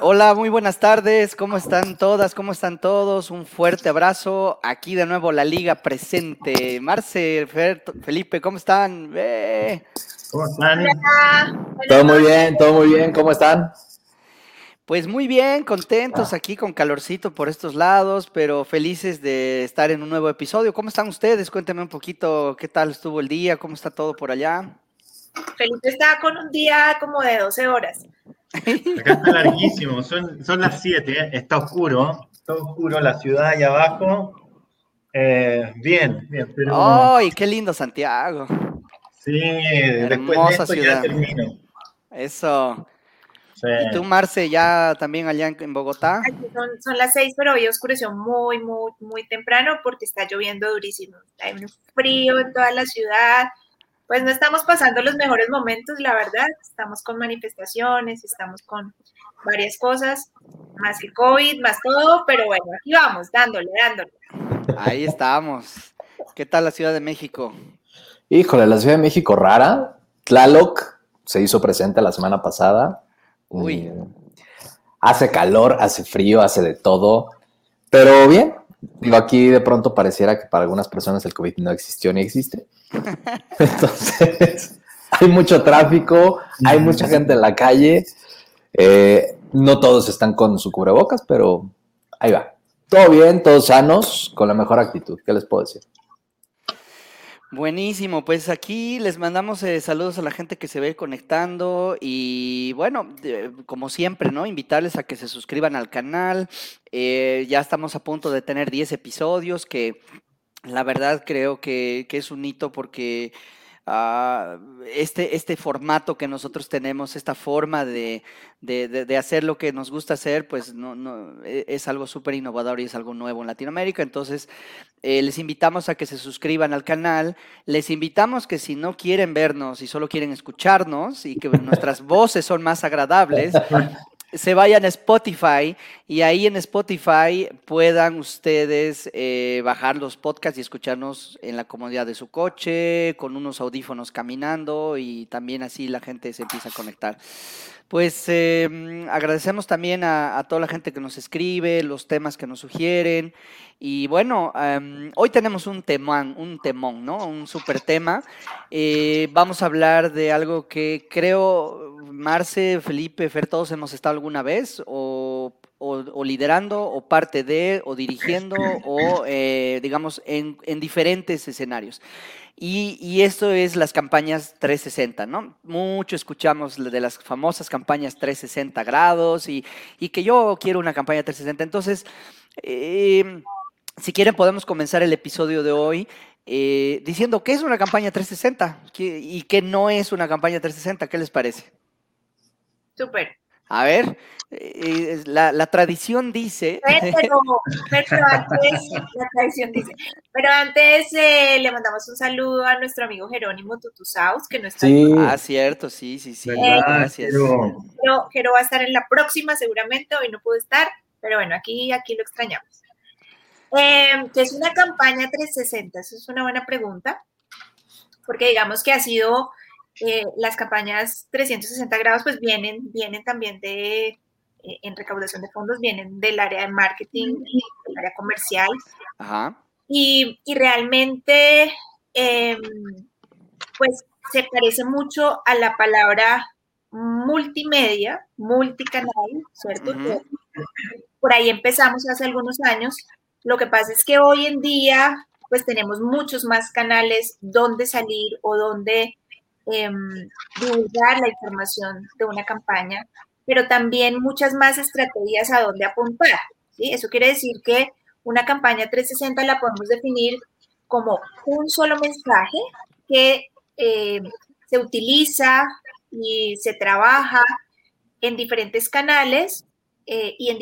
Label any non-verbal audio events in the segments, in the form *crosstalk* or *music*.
Hola, muy buenas tardes. ¿Cómo están todas? ¿Cómo están todos? Un fuerte abrazo. Aquí de nuevo la liga presente. Marce, Felipe, ¿cómo están? ¿Cómo están? Todo muy bien, todo muy bien. ¿Cómo están? Pues muy bien, contentos aquí con calorcito por estos lados, pero felices de estar en un nuevo episodio. ¿Cómo están ustedes? Cuéntenme un poquito qué tal estuvo el día, cómo está todo por allá. Felipe está con un día como de 12 horas. Acá *laughs* está larguísimo, son, son las 7, ¿eh? está oscuro, está oscuro la ciudad ahí abajo. Eh, bien, bien, pero. ¡Ay, qué lindo Santiago! Sí, después de esto ciudad. ya termino. Eso. ¿Y tú, Marce, ya también allá en, Bogotá? Son, son, las 6, pero hoy oscureció muy, muy, muy temprano porque está lloviendo durísimo. Hay un frío en toda la ciudad pues no estamos pasando los mejores momentos, la verdad. Estamos con manifestaciones, estamos con varias cosas, más el COVID, más todo, pero bueno, aquí vamos, dándole, dándole. Ahí estamos. ¿Qué tal la Ciudad de México? Híjole, la Ciudad de México rara. Tlaloc se hizo presente la semana pasada. Uy. Mm, hace calor, hace frío, hace de todo. Pero bien, digo, aquí de pronto pareciera que para algunas personas el COVID no existió ni existe. *laughs* Entonces, *laughs* hay mucho tráfico, hay mucha gente en la calle. Eh, no todos están con su cubrebocas, pero ahí va. Todo bien, todos sanos, con la mejor actitud. ¿Qué les puedo decir? Buenísimo, pues aquí les mandamos eh, saludos a la gente que se ve conectando y bueno, como siempre, ¿no? Invitarles a que se suscriban al canal. Eh, ya estamos a punto de tener 10 episodios que la verdad creo que, es un hito porque ah, este, este formato que nosotros tenemos, esta forma de, hacer lo que nos gusta hacer, pues no, no e, es algo súper innovador y es algo nuevo en Latinoamérica. Entonces, eh, les invitamos a que se suscriban al canal. Les invitamos que si no quieren vernos y solo quieren escucharnos y que nuestras *laughs* voces son más agradables, se vayan a Spotify y ahí en Spotify puedan ustedes eh, bajar los podcasts y escucharnos en la comodidad de su coche, con unos audífonos caminando y también así la gente se empieza a conectar. Pues eh, agradecemos también a, toda la gente que nos escribe, los temas que nos sugieren. Y bueno, em, hoy tenemos un temón, un temón, ¿no? Un super tema. Eh, vamos a hablar de algo que creo, Marce, Felipe, Fer, todos hemos estado alguna vez, o, liderando, o parte de, o dirigiendo, o eh, digamos en, en diferentes escenarios. Y, esto es las campañas 360, ¿no? Mucho escuchamos de las famosas campañas 360 grados y, que yo quiero una campaña 360. Entonces, em, si quieren podemos comenzar el episodio de hoy eh, diciendo qué es una campaña 360 y qué no es una campaña 360. ¿Qué les parece? Súper. A ver, eh, la, tradición dice. *laughs* Pero, antes, la tradición dice. Pero antes eh, le mandamos un saludo a nuestro amigo Jerónimo Tutusaus, que no está. Sí. Ah, cierto, sí, sí, sí. gracias. Pero Jero va a estar en la próxima, seguramente. Hoy no pudo estar, pero bueno, aquí, aquí lo extrañamos. Eh, ¿Qué es una campaña 360? Esa es una buena pregunta, porque digamos que ha sido eh, las campañas 360 grados pues vienen, vienen también de, eh, en recaudación de fondos, vienen del área de marketing, del área comercial. Y, realmente, em, pues se parece mucho a la palabra multimedia, multicanal, ¿cierto? Por ahí empezamos hace algunos años. Lo que pasa es que hoy en día, pues tenemos muchos más canales donde salir o donde Em, divulgar la información de una campaña, pero también muchas más estrategias a dónde apuntar. ¿sí? Eso quiere decir que una campaña 360 la podemos definir como un solo mensaje que em, se utiliza y se trabaja en diferentes canales eh, y, en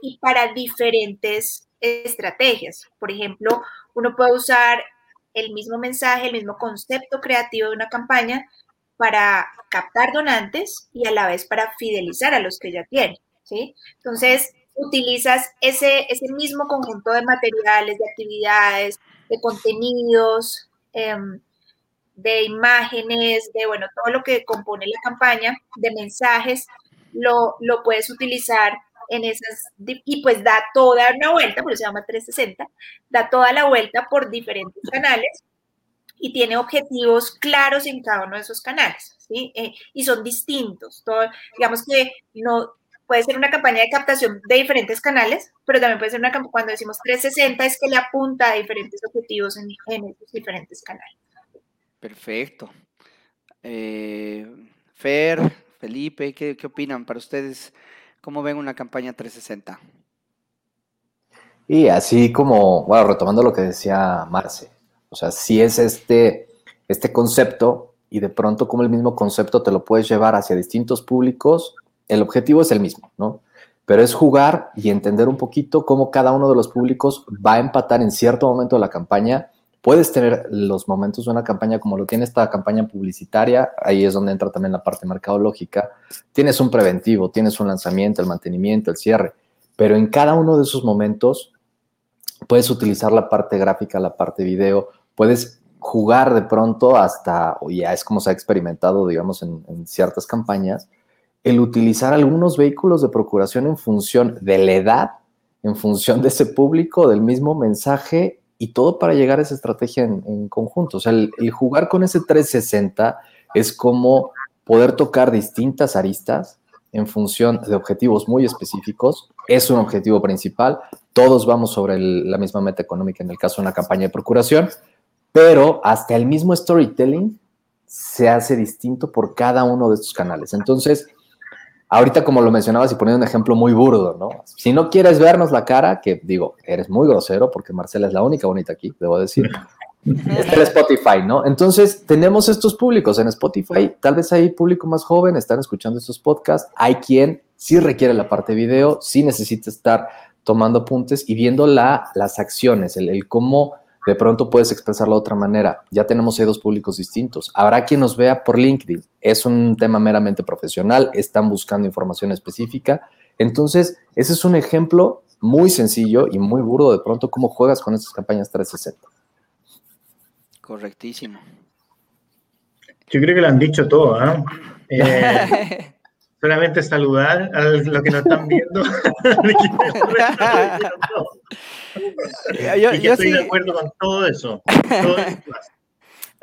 y para diferentes estrategias. Por ejemplo, uno puede usar el mismo mensaje, el mismo concepto creativo de una campaña para captar donantes y a la vez para fidelizar a los que ya tienen, ¿sí? Entonces, utilizas ese, ese mismo conjunto de materiales, de actividades, de contenidos, em, de imágenes, de, bueno, todo lo que compone la campaña, de mensajes, lo, lo puedes utilizar en esas, y pues da toda una vuelta, por eso se llama 360, da toda la vuelta por diferentes canales y tiene objetivos claros en cada uno de esos canales, ¿sí? Eh, y son distintos. Todo, digamos que no puede ser una campaña de captación de diferentes canales, pero también puede ser una campaña, cuando decimos 360 es que le apunta a diferentes objetivos en, esos diferentes canales. Perfecto. Eh, Fer, Felipe, ¿qué, ¿qué opinan para ustedes? ¿Cómo ven una campaña 360? Y así como, bueno, retomando lo que decía Marce, o sea, si es este, este concepto y de pronto como el mismo concepto te lo puedes llevar hacia distintos públicos, el objetivo es el mismo, ¿no? Pero es jugar y entender un poquito cómo cada uno de los públicos va a empatar en cierto momento de la campaña. Puedes tener los momentos de una campaña como lo tiene esta campaña publicitaria, ahí es donde entra también la parte mercadológica. Tienes un preventivo, tienes un lanzamiento, el mantenimiento, el cierre, pero en cada uno de esos momentos puedes utilizar la parte gráfica, la parte video, puedes jugar de pronto hasta, o ya es como se ha experimentado, digamos, en, ciertas campañas, el utilizar algunos vehículos de procuración en función de la edad, en función de ese público, del mismo mensaje y todo para llegar a esa estrategia en, conjunto. O sea, el, el, jugar con ese 360 es como poder tocar distintas aristas en función de objetivos muy específicos. Es un objetivo principal. Todos vamos sobre la misma meta económica en el caso de una campaña de procuración, pero hasta el mismo storytelling se hace distinto por cada uno de estos canales. Entonces, ahorita como lo mencionabas y poniendo un ejemplo muy burdo, ¿no? Si no quieres vernos la cara, que digo, eres muy grosero porque Marcela es la única bonita aquí, debo decir. Está el Spotify, ¿no? Entonces, tenemos estos públicos en Spotify. Tal vez hay público más joven, están escuchando estos podcasts. Hay quien sí requiere la parte video, sí necesita estar tomando apuntes y viendo la, las acciones, el, el cómo de pronto puedes expresarlo de otra manera. Ya tenemos ahí dos públicos distintos. Habrá quien nos vea por LinkedIn. Es un tema meramente profesional, están buscando información específica. Entonces, ese es un ejemplo muy sencillo y muy burdo de pronto cómo juegas con estas campañas 360. Correctísimo. Yo creo que lo han dicho todo, ¿eh? eh *laughs* solamente saludar a los que nos están viendo. *laughs* *laughs* yo, yo, estoy de acuerdo con todo eso. *laughs*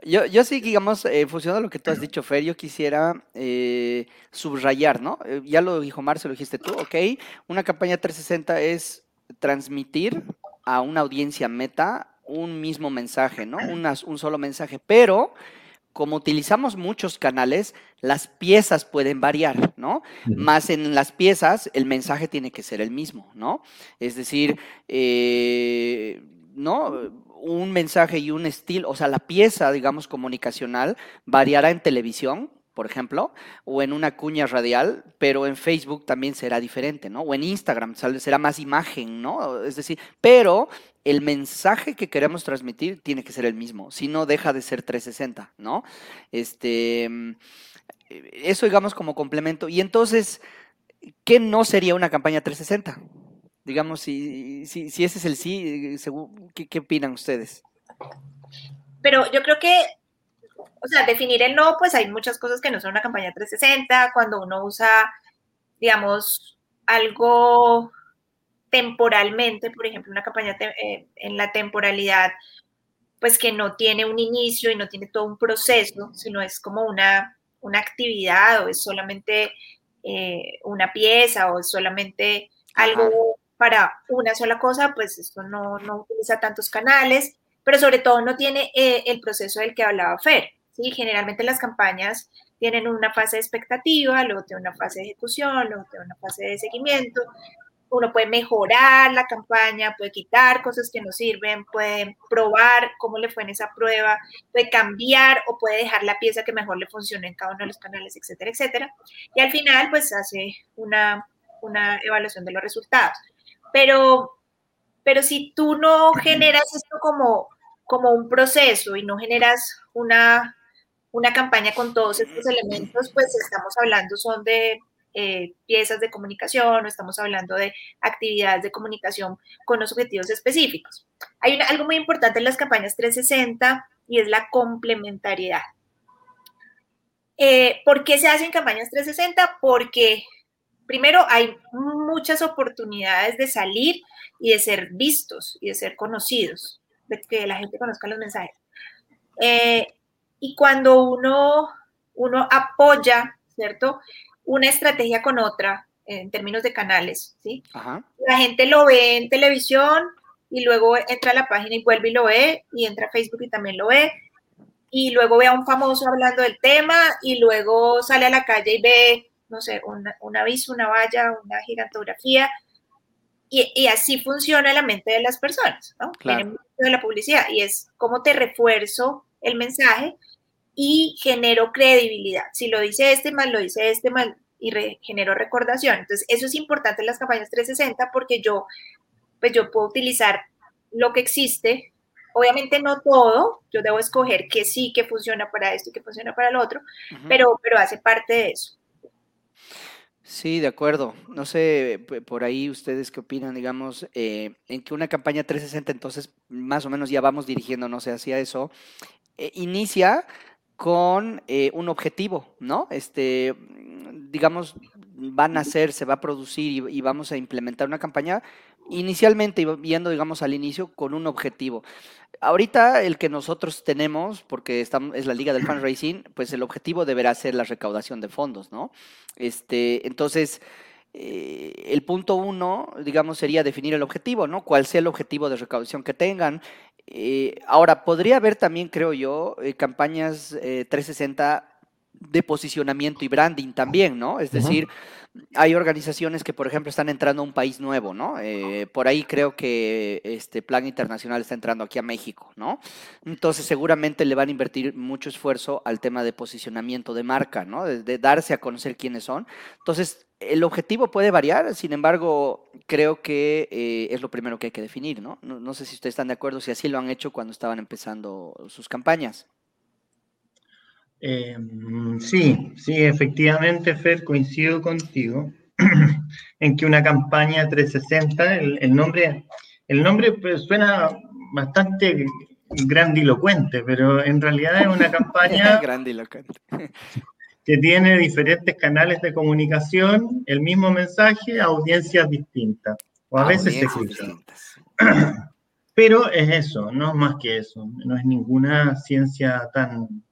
yo, yo sí, digamos, eh, funcionando lo que tú has dicho, Fer, yo quisiera eh, subrayar, ¿no? Eh, ya lo dijo Marcelo, lo dijiste tú, ok. Una campaña 360 es transmitir a una audiencia meta un mismo mensaje, ¿no? un solo mensaje, pero como utilizamos muchos canales, las piezas pueden variar, ¿no? Más en las piezas, el mensaje tiene que ser el mismo, ¿no? Es decir, eh, ¿no? Un mensaje y un estilo, o sea, la pieza, digamos, comunicacional variará en televisión, por ejemplo, o en una cuña radial, pero en Facebook también será diferente, ¿no? O en Instagram será más imagen, ¿no? Es decir, pero el mensaje que queremos transmitir tiene que ser el mismo, si no deja de ser 360, ¿no? Este, eso digamos como complemento. Y entonces, ¿qué no sería una campaña 360? Digamos, si, si, ese es el sí, ¿qué, ¿qué opinan ustedes? Pero yo creo que o sea, definir el no, pues hay muchas cosas que no son una campaña 360, cuando uno usa, digamos, algo temporalmente, por ejemplo, una campaña eh, en la temporalidad, pues que no tiene un inicio y no tiene todo un proceso, sino es como una, una actividad o es solamente eh, una pieza o es solamente algo para una sola cosa, pues esto no, no utiliza tantos canales, pero sobre todo no tiene eh, el proceso del que hablaba Fer. ¿sí? Generalmente las campañas tienen una fase de expectativa, luego tiene una fase de ejecución, luego tiene una fase de seguimiento, uno puede mejorar la campaña, puede quitar cosas que no sirven, puede probar cómo le fue en esa prueba, puede cambiar o puede dejar la pieza que mejor le funcione en cada uno de los canales, etcétera, etcétera. Y al final, pues hace una, una evaluación de los resultados. Pero, pero si tú no generas esto como, como un proceso y no generas una, una campaña con todos estos elementos, pues estamos hablando son de eh, piezas de comunicación o estamos hablando de actividades de comunicación con los objetivos específicos. Hay algo muy importante en las campañas 360 y es la complementariedad. Eh, ¿Por qué se hacen campañas 360? Porque primero hay muchas oportunidades de salir y de ser vistos y de ser conocidos, de que la gente conozca los mensajes. Eh, y cuando uno, uno apoya, ¿cierto? Una estrategia con otra en términos de canales, ¿sí? La gente lo ve en televisión y luego entra a la página y vuelve y lo ve, y entra a Facebook y también lo ve, y luego ve a un famoso hablando del tema, y luego sale a la calle y ve, no sé, un aviso, una valla, una gigantografía, y, así funciona la mente de las personas, ¿no? Claro. de la publicidad, y es cómo te refuerzo el mensaje y genero credibilidad. Si lo dice este mal, lo dice este mal, y genero recordación. Entonces, eso es importante en las campañas 360 porque yo, pues yo puedo utilizar lo que existe Obviamente no todo, yo debo escoger que sí, que funciona para esto y que funciona para el otro, pero, pero hace parte de eso. Sí, de acuerdo. No sé, por ahí ustedes qué opinan, digamos, eh, en que una campaña 360, entonces más o menos ya vamos dirigiéndonos hacia eso, eh, inicia con eh, un objetivo, ¿no? Este, digamos, van a hacer, se va a producir y, vamos a implementar una campaña inicialmente, viendo, digamos, al inicio con un objetivo. Ahorita el que nosotros tenemos, porque estamos, es la Liga del Fundraising, pues el objetivo deberá ser la recaudación de fondos, ¿no? Este, entonces, eh, el punto uno, digamos, sería definir el objetivo, ¿no? Cuál sea el objetivo de recaudación que tengan. Eh, ahora, podría haber también, creo yo, eh, campañas 360 de posicionamiento y branding también, ¿no? Es decir, hay organizaciones que, por ejemplo, están entrando a un país nuevo, ¿no? Eh, por ahí creo que este Plan Internacional está entrando aquí a México, ¿no? Entonces, seguramente le van a invertir mucho esfuerzo al tema de posicionamiento de marca, ¿no? De, darse a conocer quiénes son. Entonces, el objetivo puede variar, sin embargo, creo que eh, es lo primero que hay que definir, ¿no? ¿no? ¿no? sé si ustedes están de acuerdo, si así lo han hecho cuando estaban empezando sus campañas. Eh, sí, sí, efectivamente, Fer, coincido contigo *clears throat* en que una campaña 360, el, nombre, el nombre pues, suena bastante grandilocuente, pero en realidad es una *laughs* campaña *laughs* que tiene diferentes canales de comunicación, el mismo mensaje, audiencias distintas, o a veces se escuchan. *clears throat* Pero es eso, no es más que eso, no es ninguna ciencia tan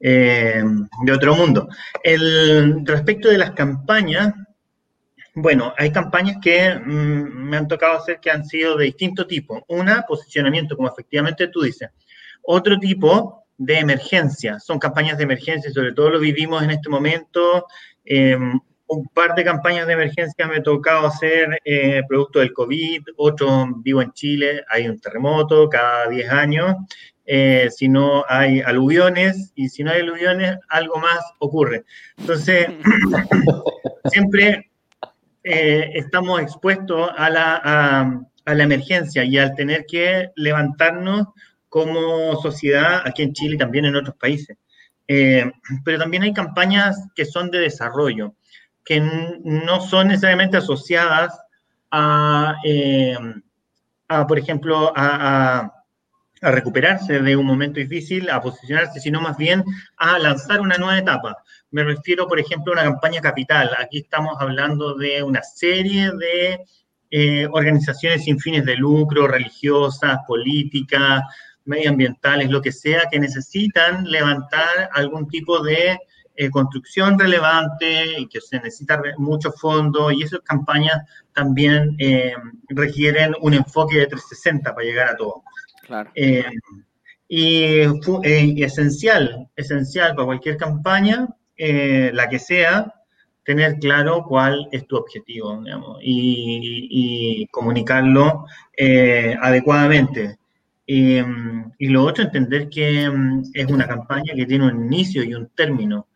eh, de otro mundo. El, respecto de las campañas, bueno, hay campañas que mm, me han tocado hacer que han sido de distinto tipo. Una, posicionamiento, como efectivamente tú dices. Otro tipo de emergencia, son campañas de emergencia, sobre todo lo vivimos en este momento. Em, un par de campañas de emergencia me ha tocado hacer eh, producto del COVID, otro vivo en Chile, hay un terremoto cada 10 años, eh, si no hay aluviones, y si no hay aluviones, algo más ocurre. Entonces, *laughs* siempre eh, estamos expuestos a la, a, la emergencia y al tener que levantarnos como sociedad aquí en Chile y también en otros países. Eh, pero también hay campañas que son de desarrollo, que no son necesariamente asociadas a, a por ejemplo, a, a recuperarse de un momento difícil, a posicionarse, sino más bien a lanzar una nueva etapa. Me refiero, por ejemplo, a una campaña capital. Aquí estamos hablando de una serie de eh, organizaciones sin fines de lucro, religiosas, políticas, medioambientales, lo que sea, que necesitan levantar algún tipo de eh, construcción relevante y que se necesita mucho fondo y esas campañas también eh, requieren un enfoque de 360 para llegar a todo. Eh, eh, y, esencial, esencial para cualquier campaña, la que sea, tener claro cuál es tu objetivo y, comunicarlo adecuadamente. Y, lo otro, entender que mm, es una campaña que tiene un inicio y un término.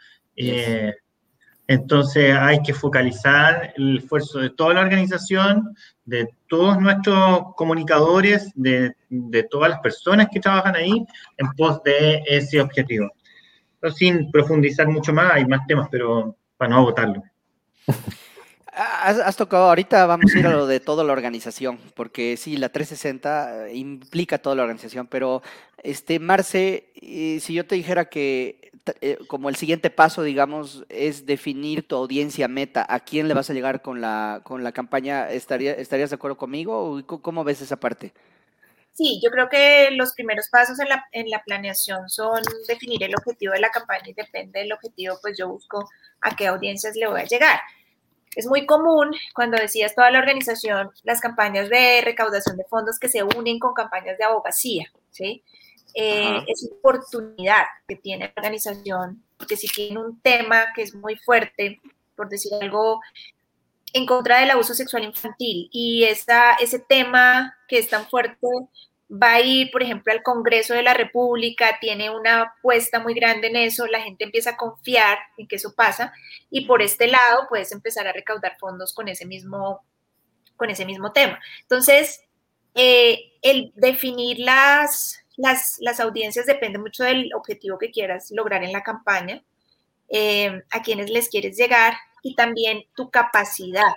Entonces hay que focalizar el esfuerzo de toda la organización, de todos nuestros comunicadores, de, todas las personas que trabajan ahí en pos de ese objetivo. sin profundizar mucho más, hay más temas, pero para no agotarlo. *laughs* Has, tocado, ahorita vamos a ir a lo de toda la organización, porque sí, la 360 eh, implica toda la organización, pero este, Marce, eh, si yo te dijera que eh, como el siguiente paso, digamos, es definir tu audiencia meta, ¿a quién le vas a llegar con la, con la campaña? ¿Estaría, ¿Estarías de acuerdo conmigo? ¿Cómo ves esa parte? Sí, yo creo que los primeros pasos en la, en la planeación son definir el objetivo de la campaña y depende del objetivo, pues yo busco a qué audiencias le voy a llegar. Es muy común cuando decías toda la organización, las campañas de recaudación de fondos que se unen con campañas de abogacía, ¿sí? Eh, es oportunidad que tiene la organización, porque si tiene un tema que es muy fuerte, por decir algo, en contra del abuso sexual infantil, y esa, ese tema que es tan fuerte va a ir, por ejemplo, al Congreso de la República, tiene una apuesta muy grande en eso, la gente empieza a confiar en que eso pasa y por este lado puedes empezar a recaudar fondos con ese mismo, con ese mismo tema. Entonces, eh, el definir las, las, las, audiencias depende mucho del objetivo que quieras lograr en la campaña, eh, a quienes les quieres llegar y también tu capacidad,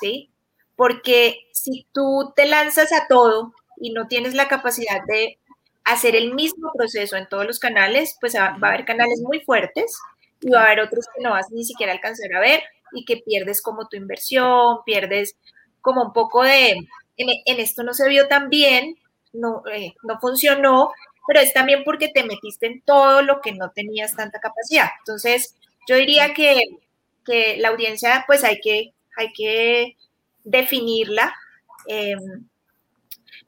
¿sí? Porque si tú te lanzas a todo y no tienes la capacidad de hacer el mismo proceso en todos los canales, pues va, a haber canales muy fuertes y va a haber otros que no vas ni siquiera a alcanzar a ver y que pierdes como tu inversión, pierdes como un poco de, en, esto no se vio tan bien, no, eh, no funcionó, pero es también porque te metiste en todo lo que no tenías tanta capacidad. Entonces, yo diría que, que la audiencia, pues hay que, hay que definirla. Eh,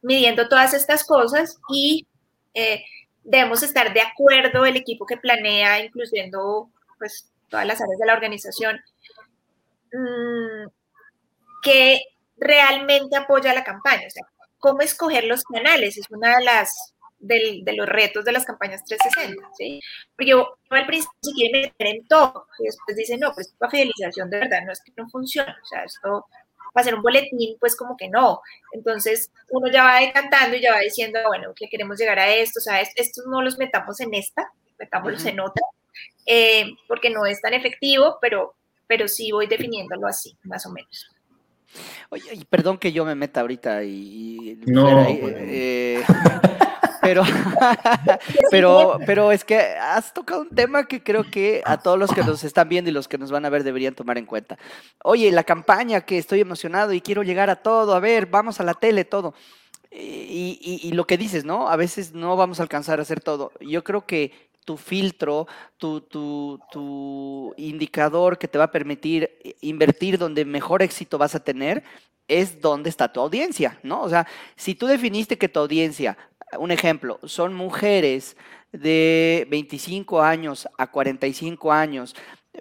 midiendo todas estas cosas y eh, debemos estar de acuerdo el equipo que planea, incluyendo pues todas las áreas de la organización, mm, que realmente apoya la campaña. O sea, cómo escoger los canales es una de las de los retos de las campañas 360, ¿sí? Porque yo, al principio se quiere meter en todo y después dice, no, pues la fidelización de verdad no es que no funcione, o sea, esto para hacer un boletín, pues como que no. Entonces uno ya va decantando y ya va diciendo, bueno, que queremos llegar a esto, o sea, estos no los metamos en esta, metámoslos en otra, eh, porque no es tan efectivo, pero, pero sí voy definiéndolo así, más o menos. Oye, y perdón que yo me meta ahorita y... no. Eh, *laughs* pero, *laughs* pero, pero es que has tocado un tema que creo que a todos los que nos están viendo y los que nos van a ver deberían tomar en cuenta. Oye, la campaña que estoy emocionado y quiero llegar a todo, a ver, vamos a la tele, todo. Y, lo que dices, ¿no? A veces no vamos a alcanzar a hacer todo. Yo creo que tu filtro, tu, tu, tu, indicador que te va a permitir invertir donde mejor éxito vas a tener es donde está tu audiencia, ¿no? O sea, si tú definiste que tu audiencia un ejemplo, son mujeres de 25 años a 45 años,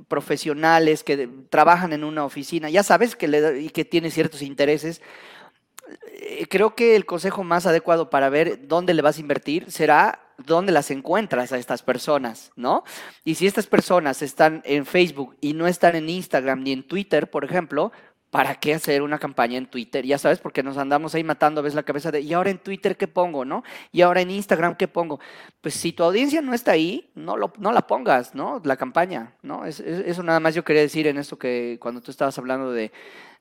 profesionales que trabajan en una oficina, ya sabes que, le, y que tienen ciertos intereses. Eh, creo que el consejo más adecuado para ver dónde le vas a invertir será dónde las encuentras a estas personas, ¿no? Y si estas personas están en Facebook y no están en Instagram ni en Twitter, por ejemplo, ¿para qué hacer una campaña en Twitter? Ya sabes, porque nos andamos ahí matando a veces la cabeza de, ¿y ahora en Twitter qué pongo, no? ¿Y ahora en Instagram qué pongo? Pues si tu audiencia no está ahí, no, lo, no la pongas, ¿no? La campaña, ¿no? Es, eso nada más yo quería decir en esto que cuando tú estabas hablando de,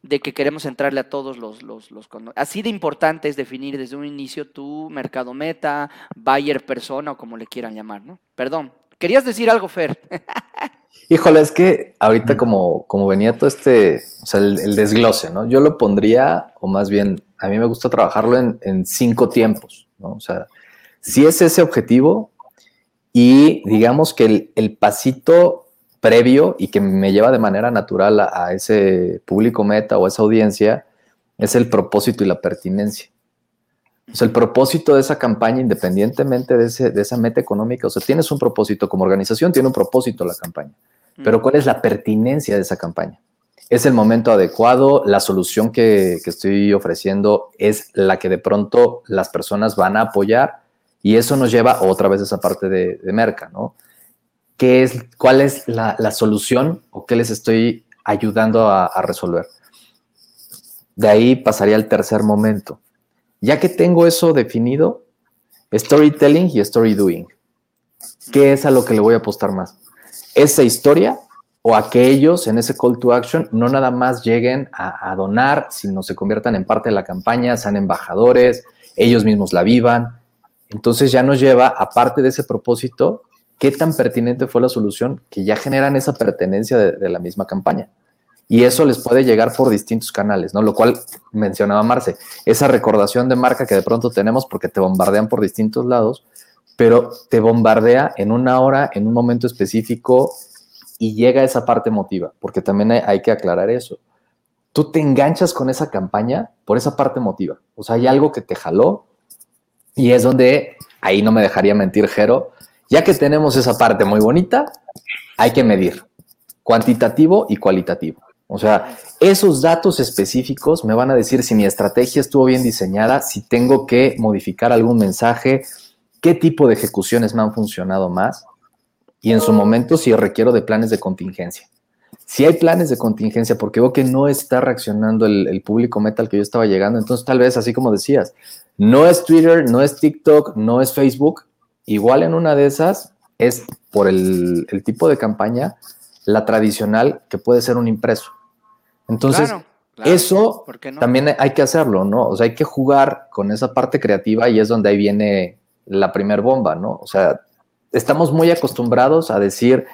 que queremos entrarle a todos los, los, los... Así de importante es definir desde un inicio tu mercado meta, buyer persona o como le quieran llamar, ¿no? Perdón, querías decir algo, Fer. *laughs* Híjole, es que ahorita como, como venía todo este, o sea, el, desglose, ¿no? Yo lo pondría, o más bien, a mí me gusta trabajarlo en, cinco tiempos, ¿no? O sea, si es ese objetivo y digamos que el, pasito previo y que me lleva de manera natural a, ese público meta o a esa audiencia es el propósito y la pertinencia. O sea, el propósito de esa campaña, independientemente de, ese, de esa meta económica, o sea, tienes un propósito como organización, tiene un propósito la campaña. Pero ¿cuál es la pertinencia de esa campaña? ¿Es el momento adecuado? ¿La solución que, estoy ofreciendo es la que de pronto las personas van a apoyar? Y eso nos lleva otra vez a esa parte de, de merca, ¿no? ¿Qué es, ¿Cuál es la, solución o qué les estoy ayudando a, a resolver? De ahí pasaría al tercer momento. Ya que tengo eso definido, storytelling y story doing. ¿Qué es a lo que le voy a apostar más? esa historia o a que ellos en ese call to action no nada más lleguen a, donar, sino se conviertan en parte de la campaña, sean embajadores, ellos mismos la vivan. Entonces ya nos lleva, aparte de ese propósito, qué tan pertinente fue la solución que ya generan esa pertenencia de, la misma campaña. Y eso les puede llegar por distintos canales, ¿no? Lo cual mencionaba Marce, esa recordación de marca que de pronto tenemos porque te bombardean por distintos lados, pero te bombardea en una hora, en un momento específico, y llega esa parte emotiva, porque también hay, que aclarar eso. Tú te enganchas con esa campaña por esa parte emotiva. O sea, hay algo que te jaló y es donde, ahí no me dejaría mentir, Jero, ya que tenemos esa parte muy bonita, hay que medir cuantitativo y cualitativo. O sea, esos datos específicos me van a decir si mi estrategia estuvo bien diseñada, si tengo que modificar algún mensaje, qué tipo de ejecuciones me han funcionado más y en su momento si requiero de planes de contingencia. Si hay planes de contingencia, porque veo que no está reaccionando el, público metal que yo estaba llegando, entonces tal vez así como decías, no es Twitter, no es TikTok, no es Facebook, igual en una de esas es por el, tipo de campaña, la tradicional que puede ser un impreso. Entonces, eso también hay que hacerlo, ¿no? O sea, hay que jugar con esa parte creativa y es donde ahí viene la primer bomba, ¿no? O sea, estamos muy acostumbrados a decir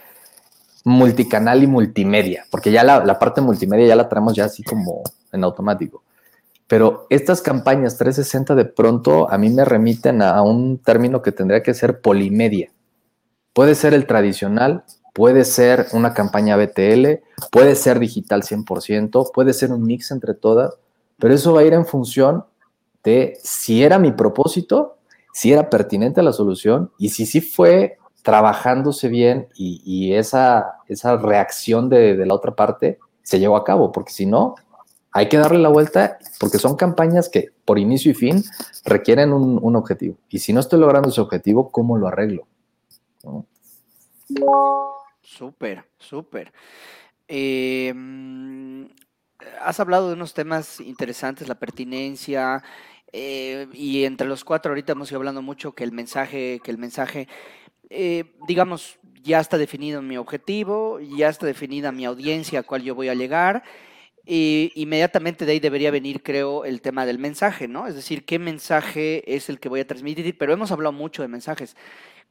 multicanal y multimedia, porque ya la, parte multimedia ya la traemos ya así como en automático. Pero estas campañas 360 de pronto a mí me remiten a, un término que tendría que ser polimedia. Puede ser el tradicional, puede ser una campaña BTL, puede ser digital 100%, puede ser un mix entre todas, pero eso va a ir en función de si era mi propósito si era pertinente la solución y si sí fue trabajándose bien y, esa, esa reacción de, la otra parte se llevó a cabo, porque si no, hay que darle la vuelta porque son campañas que por inicio y fin requieren un, objetivo. Y si no estoy logrando ese objetivo, ¿cómo lo arreglo? Súper, súper. Em, has hablado de unos temas interesantes, la pertinencia, eh, y entre los cuatro ahorita hemos ido hablando mucho que el mensaje, que el mensaje, eh, digamos, ya está definido mi objetivo, ya está definida mi audiencia a cual yo voy a llegar. Y inmediatamente de ahí debería venir, creo, el tema del mensaje, ¿no? Es decir, qué mensaje es el que voy a transmitir, pero hemos hablado mucho de mensajes.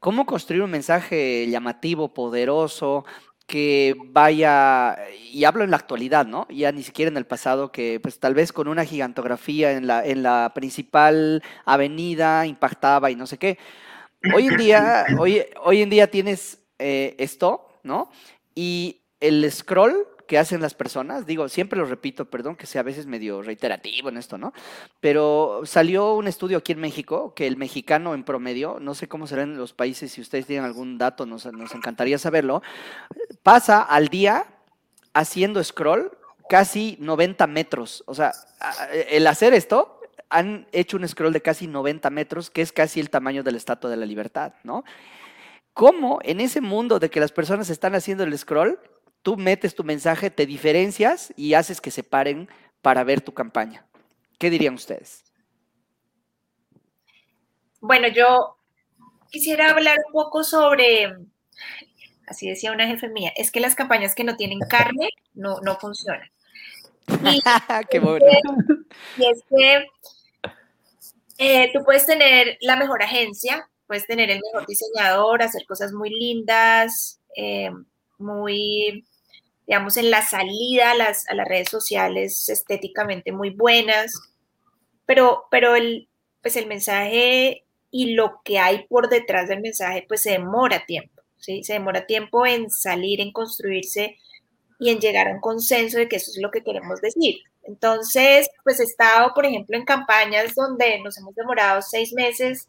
¿Cómo construir un mensaje llamativo, poderoso, que vaya, y hablo en la actualidad, ¿no? Ya ni siquiera en el pasado, que pues tal vez con una gigantografía en la, en la principal avenida impactaba y no sé qué. Hoy en día, hoy, hoy en día tienes eh, esto, ¿no? Y el scroll que hacen las personas, digo, siempre lo repito, perdón que sea a veces medio reiterativo en esto, ¿no? Pero salió un estudio aquí en México que el mexicano en promedio, no sé cómo será en los países, si ustedes tienen algún dato, nos, nos encantaría saberlo, pasa al día haciendo scroll casi 90 metros. O sea, el hacer esto, han hecho un scroll de casi 90 metros, que es casi el tamaño de la Estatua de la Libertad, ¿no? ¿Cómo en ese mundo de que las personas están haciendo el scroll, tú metes tu mensaje, te diferencias y haces que se paren para ver tu campaña. ¿Qué dirían ustedes? Bueno, yo quisiera hablar un poco sobre, así decía una jefe mía, es que las campañas que no tienen *laughs* carne no, no funcionan. *laughs* Y, Qué bueno. Y es que eh, tú puedes tener la mejor agencia, puedes tener el mejor diseñador, hacer cosas muy lindas, eh, muy digamos, en la salida a las, redes sociales estéticamente muy buenas, pero, pero el, pues el mensaje y lo que hay por detrás del mensaje, pues se demora tiempo, ¿sí? Se demora tiempo en salir, en construirse y en llegar a un consenso de que eso es lo que queremos decir. Entonces, pues he estado, por ejemplo, en campañas donde nos hemos demorado seis meses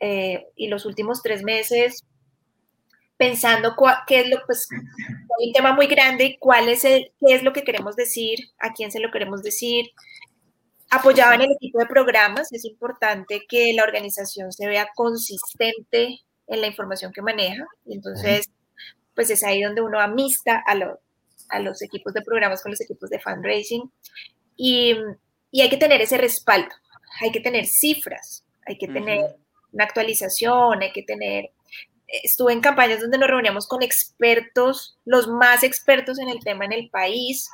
eh, y los últimos tres meses pensando qué es lo, pues, un tema muy grande cuál es el, qué es lo que queremos decir, a quién se lo queremos decir. Apoyado en el equipo de programas, es importante que la organización se vea consistente en la información que maneja. Y entonces, pues es ahí donde uno amista a, a los equipos de programas con los equipos de fundraising. Y, y hay que tener ese respaldo, hay que tener cifras, hay que tener una actualización, hay que tener estuve en campañas donde nos reuníamos con expertos, los más expertos en el tema en el país,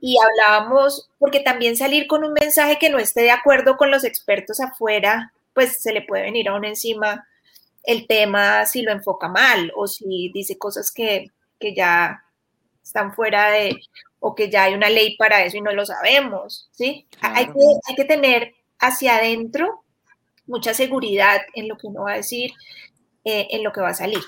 y hablábamos, porque también salir con un mensaje que no esté de acuerdo con los expertos afuera, pues se le puede venir a uno encima el tema si lo enfoca mal o si dice cosas que, que ya están fuera de, o que ya hay una ley para eso y no lo sabemos, ¿sí? Hay, que, hay que tener hacia adentro mucha seguridad en lo que uno va a decir, eh, en lo que va a salir.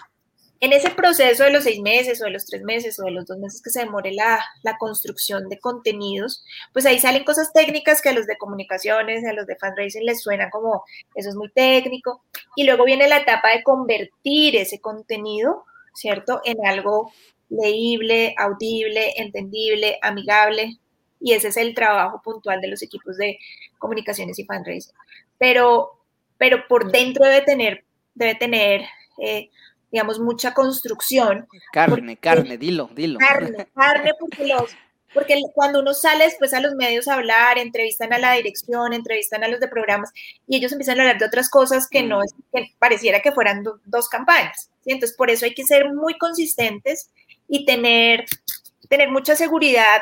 En ese proceso de los seis meses o de los tres meses o de los dos meses que se demore la, la, construcción de contenidos, pues ahí salen cosas técnicas que a los de comunicaciones, a los de fundraising les suena como eso es muy técnico. Y luego viene la etapa de convertir ese contenido, ¿cierto?, en algo leíble, audible, entendible, amigable. Y ese es el trabajo puntual de los equipos de comunicaciones y fundraising. Pero, pero por dentro debe tener, debe tener eh, digamos, mucha construcción. Carne, carne, dilo, dilo. Carne, carne, porque los, porque cuando uno sale después a los medios a hablar, entrevistan a la dirección, entrevistan a los de programas y ellos empiezan a hablar de otras cosas que no mm. es, que pareciera que fueran dos campañas. Entonces, por eso hay que ser muy consistentes y tener, tener mucha seguridad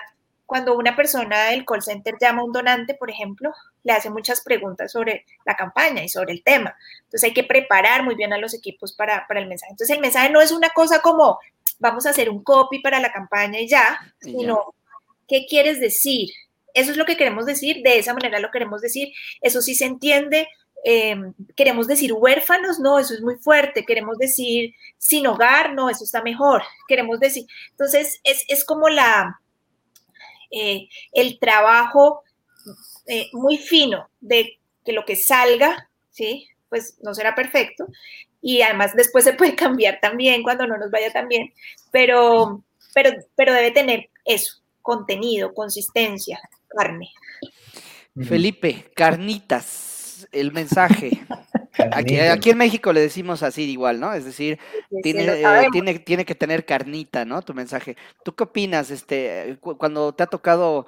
cuando una persona del call center llama a un donante, por ejemplo, le hace muchas preguntas sobre la campaña y sobre el tema. Entonces hay que preparar muy bien a los equipos para, para el mensaje. Entonces el mensaje no es una cosa como vamos a hacer un copy para la campaña y ya, sino qué quieres decir. Eso es lo que queremos decir, de esa manera lo queremos decir. Eso sí se entiende, Em, queremos decir huérfanos, no, eso es muy fuerte, queremos decir sin hogar, no, eso está mejor, queremos decir, entonces es, como la, eh, el trabajo eh, muy fino de que lo que salga, ¿sí? Pues no será perfecto y además después se puede *laughs* cambiar también cuando no nos vaya tan bien, pero, pero, pero debe tener eso, contenido, consistencia, carne. Felipe, carnitas el mensaje. *laughs* Aquí, aquí, en México le decimos así igual, ¿no? Es decir, tiene, eh, tiene, tiene que tener carnita, ¿no? Tu mensaje. ¿Tú qué opinas este, cuando te ha tocado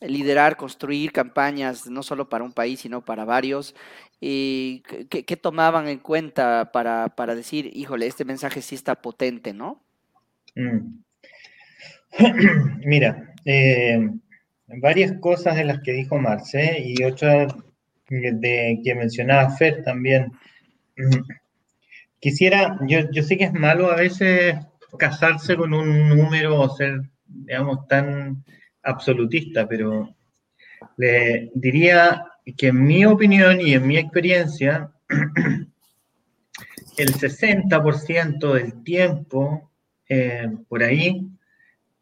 liderar, construir campañas, no solo para un país, sino para varios? Y ¿qué, tomaban en cuenta para, para, decir, híjole, este mensaje sí está potente, ¿no? Mm. *clears throat* Mira, eh, varias cosas de las que dijo Marce y otras de que mencionaba Fer también. *clears throat* Quisiera, yo, yo sé que es malo a veces casarse con un número o ser, digamos, tan absolutista, pero le diría que en mi opinión y en mi experiencia, *clears throat* el 60% del tiempo eh, por ahí,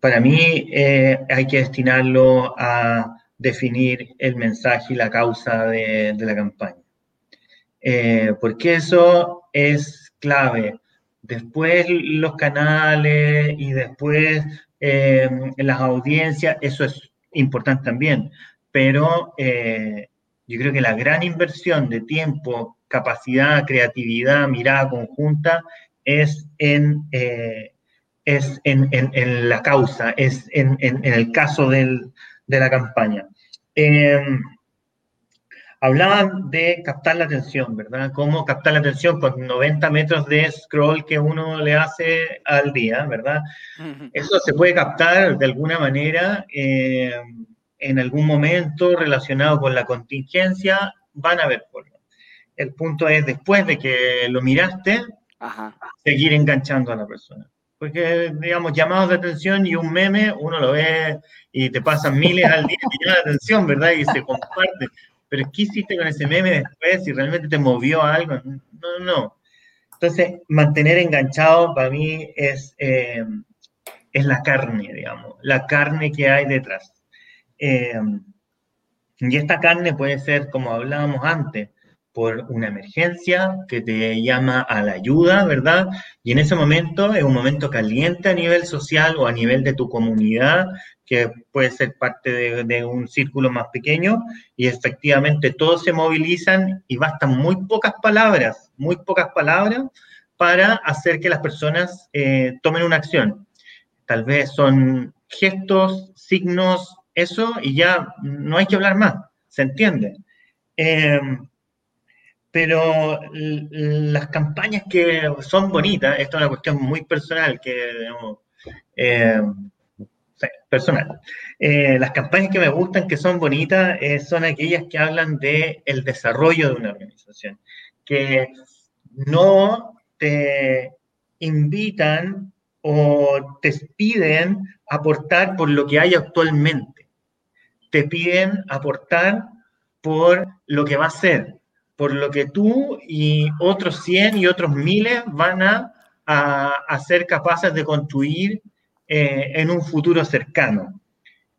para mí eh, hay que destinarlo a definir el mensaje y la causa de, la campaña. Eh, porque eso es clave. Después los canales y después eh, las audiencias, eso es importante también. Pero eh, yo creo que la gran inversión de tiempo, capacidad, creatividad, mirada conjunta es en, es en, la causa, es en, el caso del, de la campaña. Em, hablaban de captar la atención, ¿verdad? Cómo captar la atención con 90 metros de scroll que uno le hace al día, ¿verdad? Eso se puede captar de alguna manera em, en algún momento relacionado con la contingencia, van a ver por El punto es, después de que lo miraste, seguir enganchando a la persona. Porque, digamos, llamados de atención y un meme, uno lo ve y te pasan miles al día y llama la atención, ¿verdad? Y se comparte. Pero ¿qué hiciste con ese meme después? Si realmente te movió algo. No, no. Entonces, mantener enganchado para mí es, eh, es la carne, digamos, la carne que hay detrás. Eh, y esta carne puede ser, como hablábamos antes, por una emergencia que te llama a la ayuda, ¿verdad? Y en ese momento es un momento caliente a nivel social o a nivel de tu comunidad, que puede ser parte de, un círculo más pequeño, y efectivamente todos se movilizan y bastan muy pocas palabras, muy pocas palabras para hacer que las personas eh, tomen una acción. Tal vez son gestos, signos, eso, y ya no hay que hablar más, ¿se entiende? Eh, pero las campañas que son bonitas, esto es una cuestión muy personal, que eh, personal. Eh, las campañas que me gustan, que son bonitas, eh, son aquellas que hablan de desarrollo de una organización, que no te invitan o te piden aportar por lo que hay actualmente. Te piden aportar por lo que va a ser, por lo que tú y otros 100 y otros miles van a, ser capaces de construir eh, en un futuro cercano.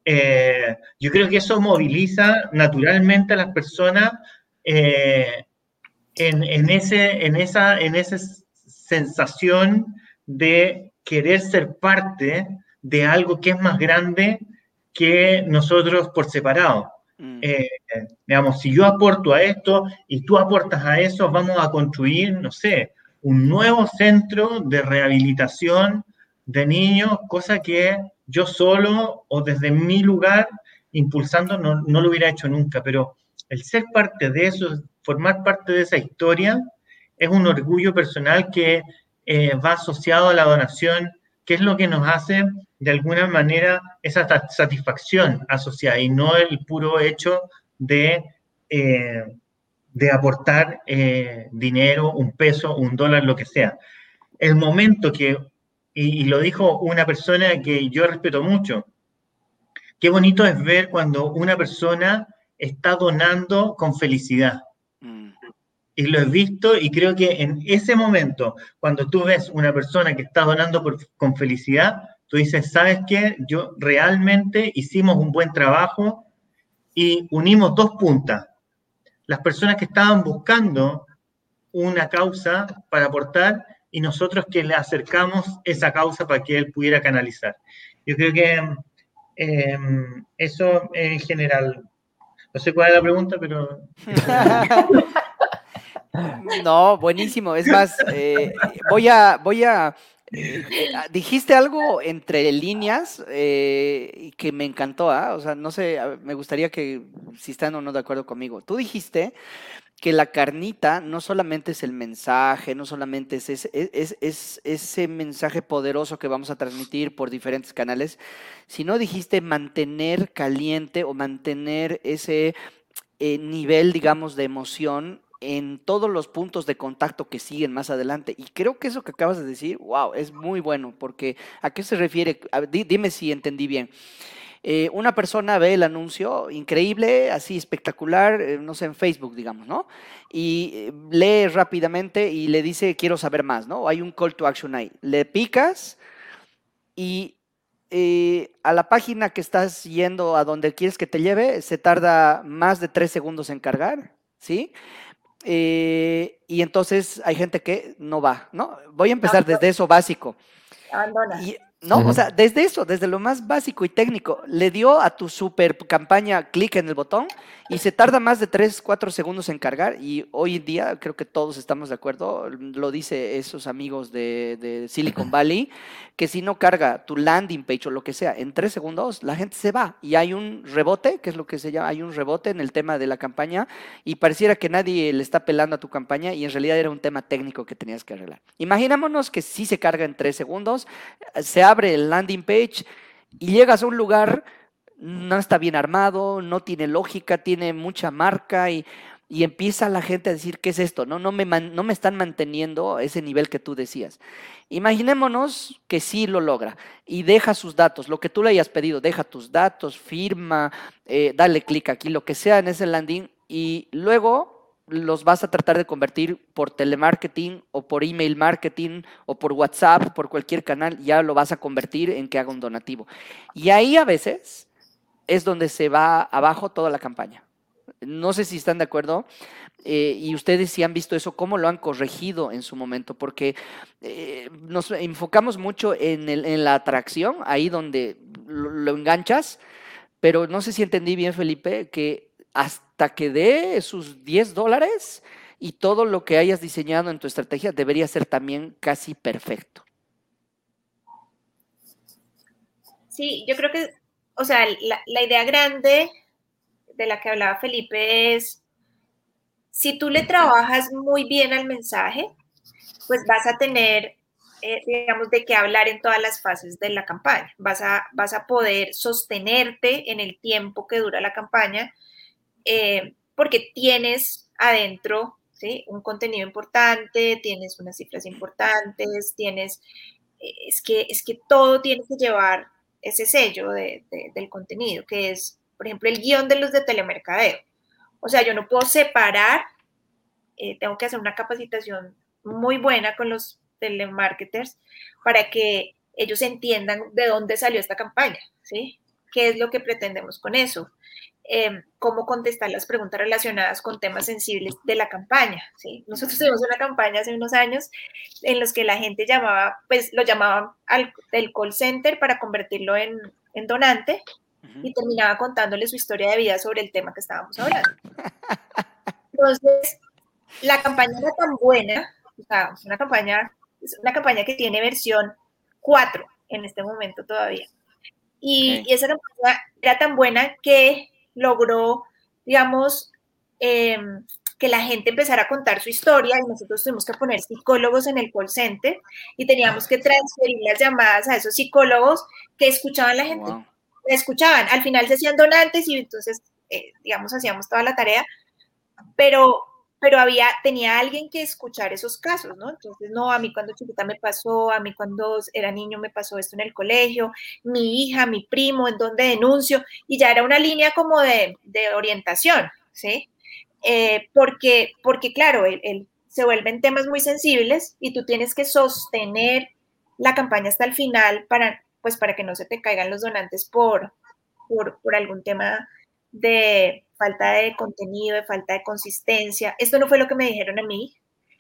Eh, yo creo que eso moviliza naturalmente a las personas eh, en esa sensación de querer ser parte de algo que es más grande que nosotros por separado. Mm. Eh, digamos, si yo aporto a esto y tú aportas a eso, vamos a construir, no sé, un nuevo centro de rehabilitación de niños, cosa que yo solo o desde mi lugar impulsando no, no lo hubiera hecho nunca, pero el ser parte de eso, formar parte de esa historia, es un orgullo personal que eh, va asociado a la donación, que es lo que nos hace de alguna manera esa satisfacción asociada y no el puro hecho de, eh, de aportar eh, dinero, un peso, un dólar, lo que sea. El momento que, y, lo dijo una persona que yo respeto mucho, qué bonito es ver cuando una persona está donando con felicidad. Y lo he visto y creo que en ese momento, cuando tú ves una persona que está donando con felicidad, tú dices, ¿sabes qué? Yo realmente hicimos un buen trabajo y unimos dos puntas. Las personas que estaban buscando una causa para aportar y nosotros que le acercamos esa causa para que él pudiera canalizar. Yo creo que em, eso en general. No sé cuál es la pregunta, pero... *laughs* No, buenísimo. Es más, eh, voy a, voy a eh, ah, dijiste algo entre líneas eh, que me encantó, ¿ah? o sea, no sé, me gustaría que si están o no de acuerdo conmigo. Tú dijiste que la carnita no solamente es el mensaje, no solamente es ese, es, es ese mensaje poderoso que vamos a transmitir por diferentes canales, sino dijiste mantener caliente o mantener ese nivel, digamos, de emoción en todos los puntos de contacto que siguen más adelante. Y creo que eso que acabas de decir, wow, es muy bueno, porque ¿a qué se refiere? dime si entendí bien. Eh, una persona ve el anuncio, increíble, así espectacular, eh, no sé, en Facebook, digamos, ¿no? Y eh, lee rápidamente y le dice, quiero saber más, ¿no? Hay un call to action ahí. Le picas y a la página que estás yendo a donde quieres que te lleve, se tarda más de tres segundos en cargar, ¿sí? Eh, y entonces hay gente que no va, ¿no? Voy a empezar desde eso básico. Abandona. No, o sea, desde eso, desde lo más básico y técnico, le dio a tu super campaña clic en el botón y se tarda más de 3, 4 segundos en cargar y hoy en día creo que todos estamos de acuerdo, lo dice esos amigos de, Silicon Valley, que si no carga tu landing page o lo que sea en 3 segundos, la gente se va y hay un rebote, que es lo que se llama, hay un rebote en el tema de la campaña y pareciera que nadie le está pelando a tu campaña y en realidad era un tema técnico que tenías que arreglar. Imaginémonos que si se carga en 3 segundos, se abre el landing page y llegas a un lugar, no está bien armado, no tiene lógica, tiene mucha marca y, empieza la gente a decir, ¿qué es esto? No, no, me no me están manteniendo ese nivel que tú decías. Imaginémonos que sí lo logra y deja sus datos, lo que tú le hayas pedido, deja tus datos, firma, eh, dale clic aquí, lo que sea en ese landing y luego los vas a tratar de convertir por telemarketing o por email marketing o por WhatsApp, por cualquier canal, ya lo vas a convertir en que haga un donativo. Y ahí a veces es donde se va abajo toda la campaña. No sé si están de acuerdo. Eh, y ustedes si han visto eso, cómo lo han corregido en su momento, porque eh, nos enfocamos mucho en, la atracción, ahí donde lo enganchas, pero no sé si entendí bien, Felipe, que hasta que dé sus 10 dólares y todo lo que hayas diseñado en tu estrategia debería ser también casi perfecto. Sí, yo creo que, o sea, la, idea grande de la que hablaba Felipe es si tú le trabajas muy bien al mensaje, pues vas a tener, eh, digamos, de qué hablar en todas las fases de la campaña. Vas a, vas a poder sostenerte en el tiempo que dura la campaña, eh, porque tienes adentro ¿sí? un contenido importante, tienes unas cifras importantes, tienes, eh, es que, es que todo tiene que llevar ese sello del contenido, que es, por ejemplo, el guion de los de telemercadeo. O sea, yo no puedo separar, eh, tengo que hacer una capacitación muy buena con los telemarketers para que ellos entiendan de dónde salió esta campaña, ¿sí? ¿Qué es lo que pretendemos con eso? Em, cómo contestar las preguntas relacionadas con temas sensibles de la campaña. ¿sí? Nosotros tuvimos una campaña hace unos años en los que la gente llamaba, pues lo llamaban al del call center para convertirlo en, en donante y terminaba contándole su historia de vida sobre el tema que estábamos hablando. Entonces, la campaña era tan buena, o sea, una campaña, es una campaña que tiene versión 4 en este momento todavía. Y, y esa campaña era tan buena que logró, digamos, em, que la gente empezara a contar su historia y nosotros tuvimos que poner psicólogos en el call center y teníamos que transferir las llamadas a esos psicólogos que escuchaban a la gente, escuchaban, al final se hacían donantes y entonces, eh, digamos, hacíamos toda la tarea, pero pero había, tenía alguien que escuchar esos casos, ¿no? Entonces, no, a mí cuando chiquita me pasó, a mí cuando era niño me pasó esto en el colegio, mi hija, mi primo, en donde denuncio, y ya era una línea como de, orientación, ¿sí? Eh, porque, porque, claro, el, se vuelven temas muy sensibles y tú tienes que sostener la campaña hasta el final para, pues, para que no se te caigan los donantes por, por, por algún tema de falta de contenido, de falta de consistencia. Esto no fue lo que me dijeron a mí.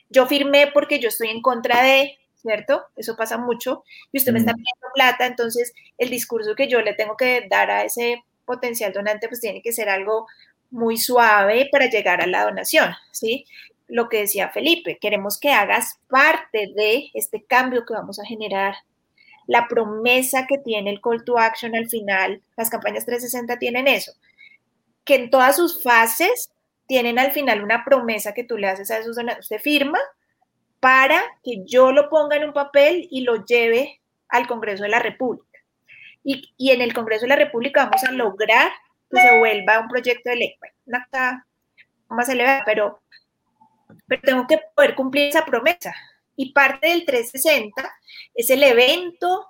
Yo firmé porque yo estoy en contra de, ¿cierto? Eso pasa mucho. Y usted me está mm. pidiendo plata, entonces el discurso que yo le tengo que dar a ese potencial donante, pues tiene que ser algo muy suave para llegar a la donación, ¿sí? Lo que decía Felipe, queremos que hagas parte de este cambio que vamos a generar. La promesa que tiene el call to action al final, las campañas 360 tienen eso que en todas sus fases tienen al final una promesa que tú le haces a esos donantes. Usted firma para que yo lo ponga en un papel y lo lleve al Congreso de la República. Y, en el Congreso de la República vamos a lograr que se vuelva un proyecto de ley. Bueno, una acta más elevada, pero, pero tengo que poder cumplir esa promesa. Y parte del 360 es el evento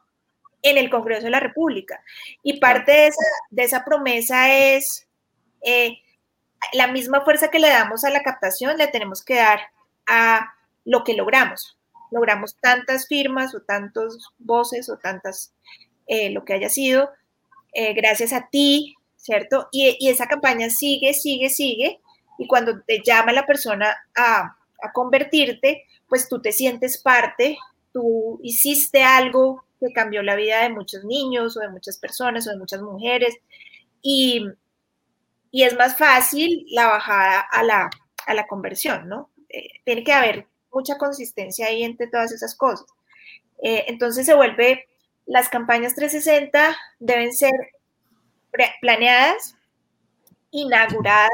en el Congreso de la República. Y parte de esa, de esa promesa es eh, la misma fuerza que le damos a la captación le tenemos que dar a lo que logramos. Logramos tantas firmas o tantos voces o tantas, eh, lo que haya sido, eh, gracias a ti, ¿cierto? Y, esa campaña sigue, sigue, sigue. Y cuando te llama la persona a, a convertirte, pues tú te sientes parte, tú hiciste algo que cambió la vida de muchos niños o de muchas personas o de muchas mujeres. Y, y es más fácil la bajada a la, a la conversión, ¿no? Eh, tiene que haber mucha consistencia ahí entre todas esas cosas. Eh, entonces se vuelve, las campañas 360 deben ser planeadas, inauguradas,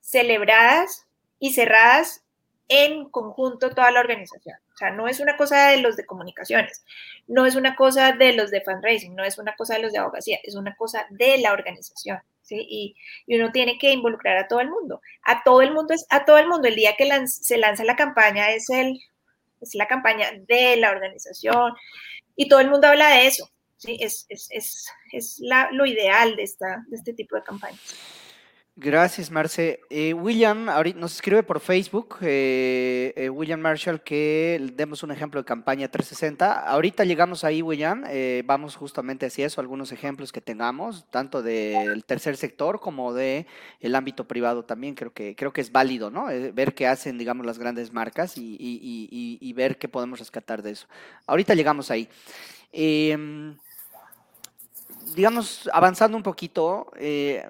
celebradas y cerradas en conjunto toda la organización. O sea, no es una cosa de los de comunicaciones, no es una cosa de los de fundraising, no es una cosa de los de abogacía, es una cosa de la organización. Y, uno tiene que involucrar a todo el mundo. A todo el mundo es a todo el mundo. El día que se lanza la campaña es el es la campaña de la organización y todo el mundo habla de eso. ¿sí? Es, es, es, es lo ideal de, esta, de este tipo de campañas. Gracias, Marce. Eh, William ahorita nos escribe por Facebook, eh, eh, William Marshall, que demos un ejemplo de campaña 360. Ahorita llegamos ahí, William, vamos justamente hacia eso, algunos ejemplos que tengamos, tanto del tercer sector como de el ámbito privado también. Creo que creo que es válido, ¿no? ver qué hacen, digamos, las grandes marcas y, y ver qué podemos rescatar de eso. Ahorita llegamos ahí. Digamos, avanzando un poquito, eh,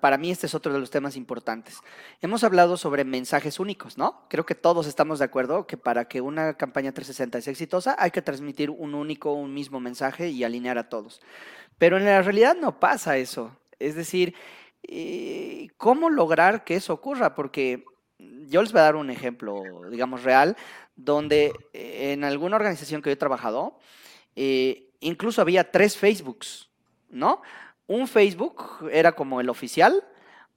para mí este es otro de los temas importantes. Hemos hablado sobre mensajes únicos, ¿no? Creo que todos estamos de acuerdo que para que una campaña 360 sea exitosa hay que transmitir un único, un mismo mensaje y alinear a todos. Pero en la realidad no pasa eso. Es decir, eh, ¿cómo lograr que eso ocurra? Porque yo les voy a dar un ejemplo, digamos, real, donde eh, en alguna organización que yo he trabajado, eh, incluso había tres Facebooks, ¿no? Un Facebook era como el oficial,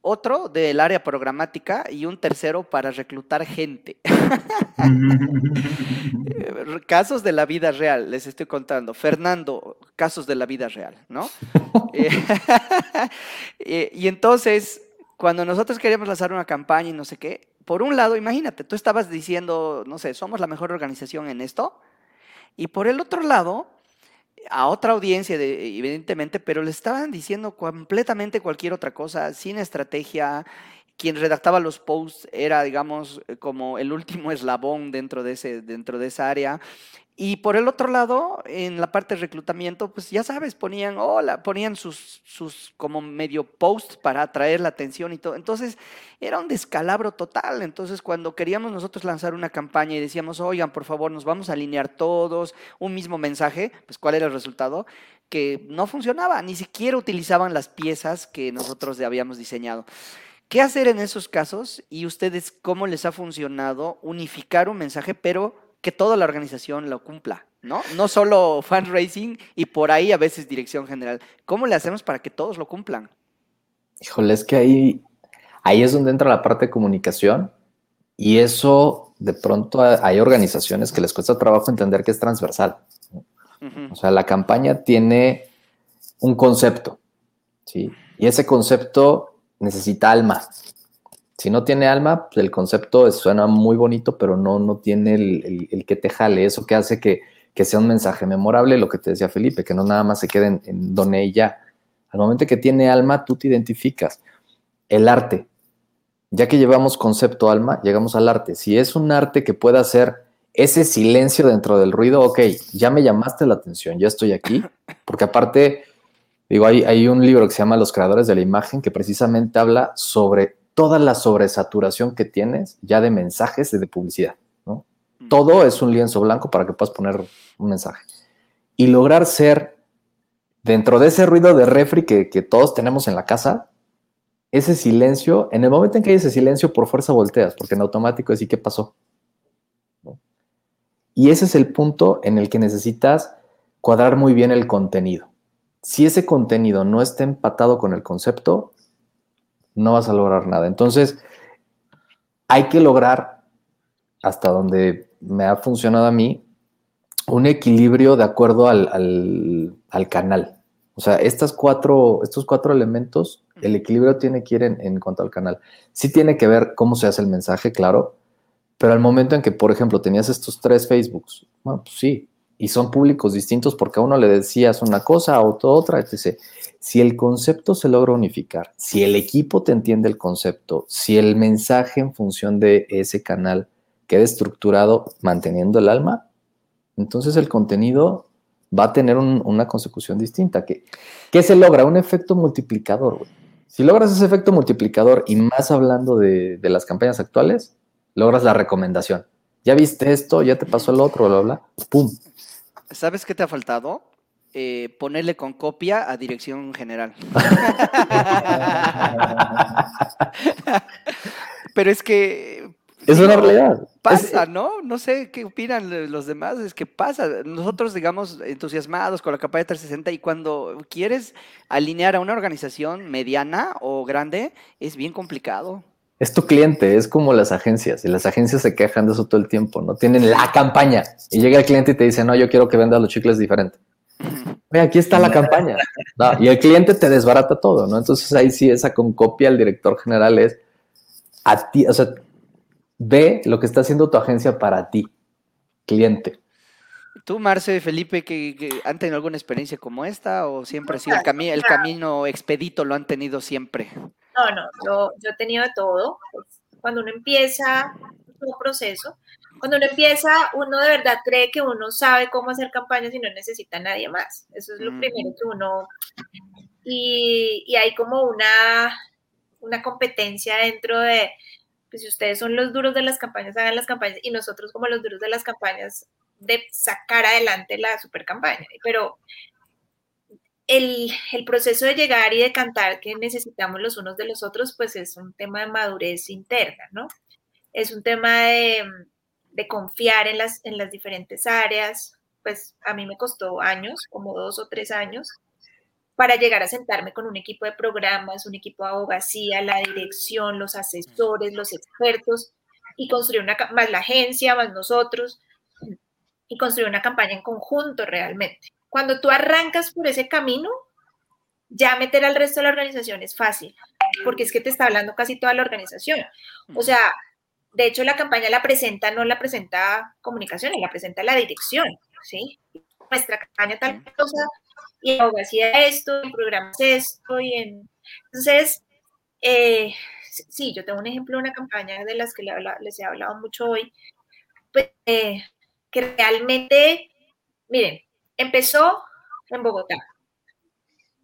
otro del área programática y un tercero para reclutar gente. *laughs* casos de la vida real, les estoy contando. Fernando, casos de la vida real, ¿no? *laughs* *laughs* Eh, y entonces, cuando nosotros queríamos lanzar una campaña y no sé qué, por un lado, imagínate, tú estabas diciendo, no sé, somos la mejor organización en esto, y por el otro lado, a otra audiencia, evidentemente, pero le estaban diciendo completamente cualquier otra cosa, sin estrategia. Quien redactaba los posts era, digamos, como el último *laughs* eslabón dentro de, ese, dentro de esa área. Y por el otro lado, en la parte de reclutamiento, pues ya sabes, ponían, hola, ponían sus, sus como medio posts para atraer la atención y todo. Entonces, era un descalabro total. Entonces, cuando queríamos nosotros lanzar una campaña y decíamos, oigan, por favor, nos vamos a alinear todos, un mismo mensaje, pues ¿cuál era el resultado? Que no funcionaba, ni siquiera utilizaban las piezas que nosotros habíamos diseñado. ¿Qué hacer en esos casos? Y ustedes, ¿cómo les ha funcionado unificar un mensaje, pero que toda la organización lo cumpla, ¿no? No solo fundraising y por ahí a veces dirección general. ¿Cómo le hacemos para que todos lo cumplan? Híjole, es que ahí, ahí es donde entra la parte de comunicación y eso de pronto hay organizaciones que les cuesta trabajo entender que es transversal. O sea, la campaña tiene un concepto, ¿sí? Y ese concepto necesita alma. Si no tiene alma, pues el concepto suena muy bonito, pero no, no tiene el, que te jale, eso que hace que, sea un mensaje memorable, lo que te decía Felipe, que no nada más se quede en, en donde ella. Al momento que tiene alma, tú te identificas. El arte. Ya que llevamos concepto alma, llegamos al arte. Si es un arte que pueda hacer ese silencio dentro del ruido, ok, ya me llamaste la atención, ya estoy aquí, porque aparte, digo, hay, hay un libro que se llama Los creadores de la imagen que precisamente habla sobre toda la sobresaturación que tienes ya de mensajes y de publicidad. ¿no? Todo es un lienzo blanco para que puedas poner un mensaje. Y lograr ser, dentro de ese ruido de refri que, todos tenemos en la casa, ese silencio, en el momento en que hay ese silencio, por fuerza volteas, porque en automático es, ¿y qué pasó? Y ese es el punto en el que necesitas cuadrar muy bien el contenido. Si ese contenido no está empatado con el concepto, no vas a lograr nada. Entonces, hay que lograr, hasta donde me ha funcionado a mí, un equilibrio de acuerdo al, canal. O sea, estas cuatro, estos cuatro elementos, el equilibrio tiene que ir en, cuanto al canal. Sí tiene que ver cómo se hace el mensaje, claro, pero al momento en que, por ejemplo, tenías estos tres Facebooks, bueno, pues sí, y son públicos distintos porque a uno le decías una cosa, a otro otra, etc. Si el concepto se logra unificar, si el equipo te entiende el concepto, si el mensaje en función de ese canal queda estructurado manteniendo el alma, entonces el contenido va a tener una consecución distinta. ¿Qué, ¿Qué, se logra? Un efecto multiplicador. Si logras ese efecto multiplicador y más hablando de, de, las campañas actuales, logras la recomendación. Ya viste esto, ya te pasó el otro, bla, bla, ¡pum! ¿Sabes qué te ha faltado? Eh, ponerle con copia a dirección general. *laughs* Pero es que... Es una realidad. Pasa, ¿no? No sé qué opinan los demás, es que pasa. Nosotros, digamos, entusiasmados con la campaña 360 y cuando quieres alinear a una organización mediana o grande, es bien complicado es tu cliente, es como las agencias, y las agencias se quejan de eso todo el tiempo, no tienen la campaña, y llega el cliente y te dice, no, yo quiero que venda los chicles diferente. Ve, aquí está la *laughs* campaña. y el cliente te desbarata todo, ¿no? Entonces ahí sí, esa con copia al director general es a ti, o sea, ve lo que está haciendo tu agencia para ti, cliente. ¿Tú, Marce, Felipe, que, han tenido alguna experiencia como esta o siempre ha sido el, el camino expedito lo han tenido siempre? No, no, yo, yo he tenido de todo. Pues, cuando uno empieza un proceso, cuando uno empieza, uno de verdad cree que uno sabe cómo hacer campañas y no necesita a nadie más. Eso es lo primero que uno... Y, y, hay como una, una competencia dentro de, pues si ustedes son los duros de las campañas, hagan las campañas, y nosotros como los duros de las campañas, de sacar adelante la super campaña. Pero el, proceso de llegar y de cantar que necesitamos los unos de los otros, pues es un tema de madurez interna, ¿no? Es un tema de, de confiar en las, en las diferentes áreas, pues a mí me costó años, como dos o tres años, para llegar a sentarme con un equipo de programas, un equipo de abogacía, la dirección, los asesores, los expertos, y construir una, más la agencia, más nosotros, y construir una campaña en conjunto realmente. Cuando tú arrancas por ese camino, ya meter al resto de la organización es fácil, porque es que te está hablando casi toda la organización. O sea, de hecho la campaña la presenta, no la presenta comunicaciones, la presenta la dirección, ¿sí? Nuestra campaña tal cosa, y en abogacía esto, en programas esto, y en... Entonces, eh, sí, yo tengo un ejemplo de una campaña de las que les he hablado mucho hoy, pues, eh, que realmente, miren, empezó en Bogotá.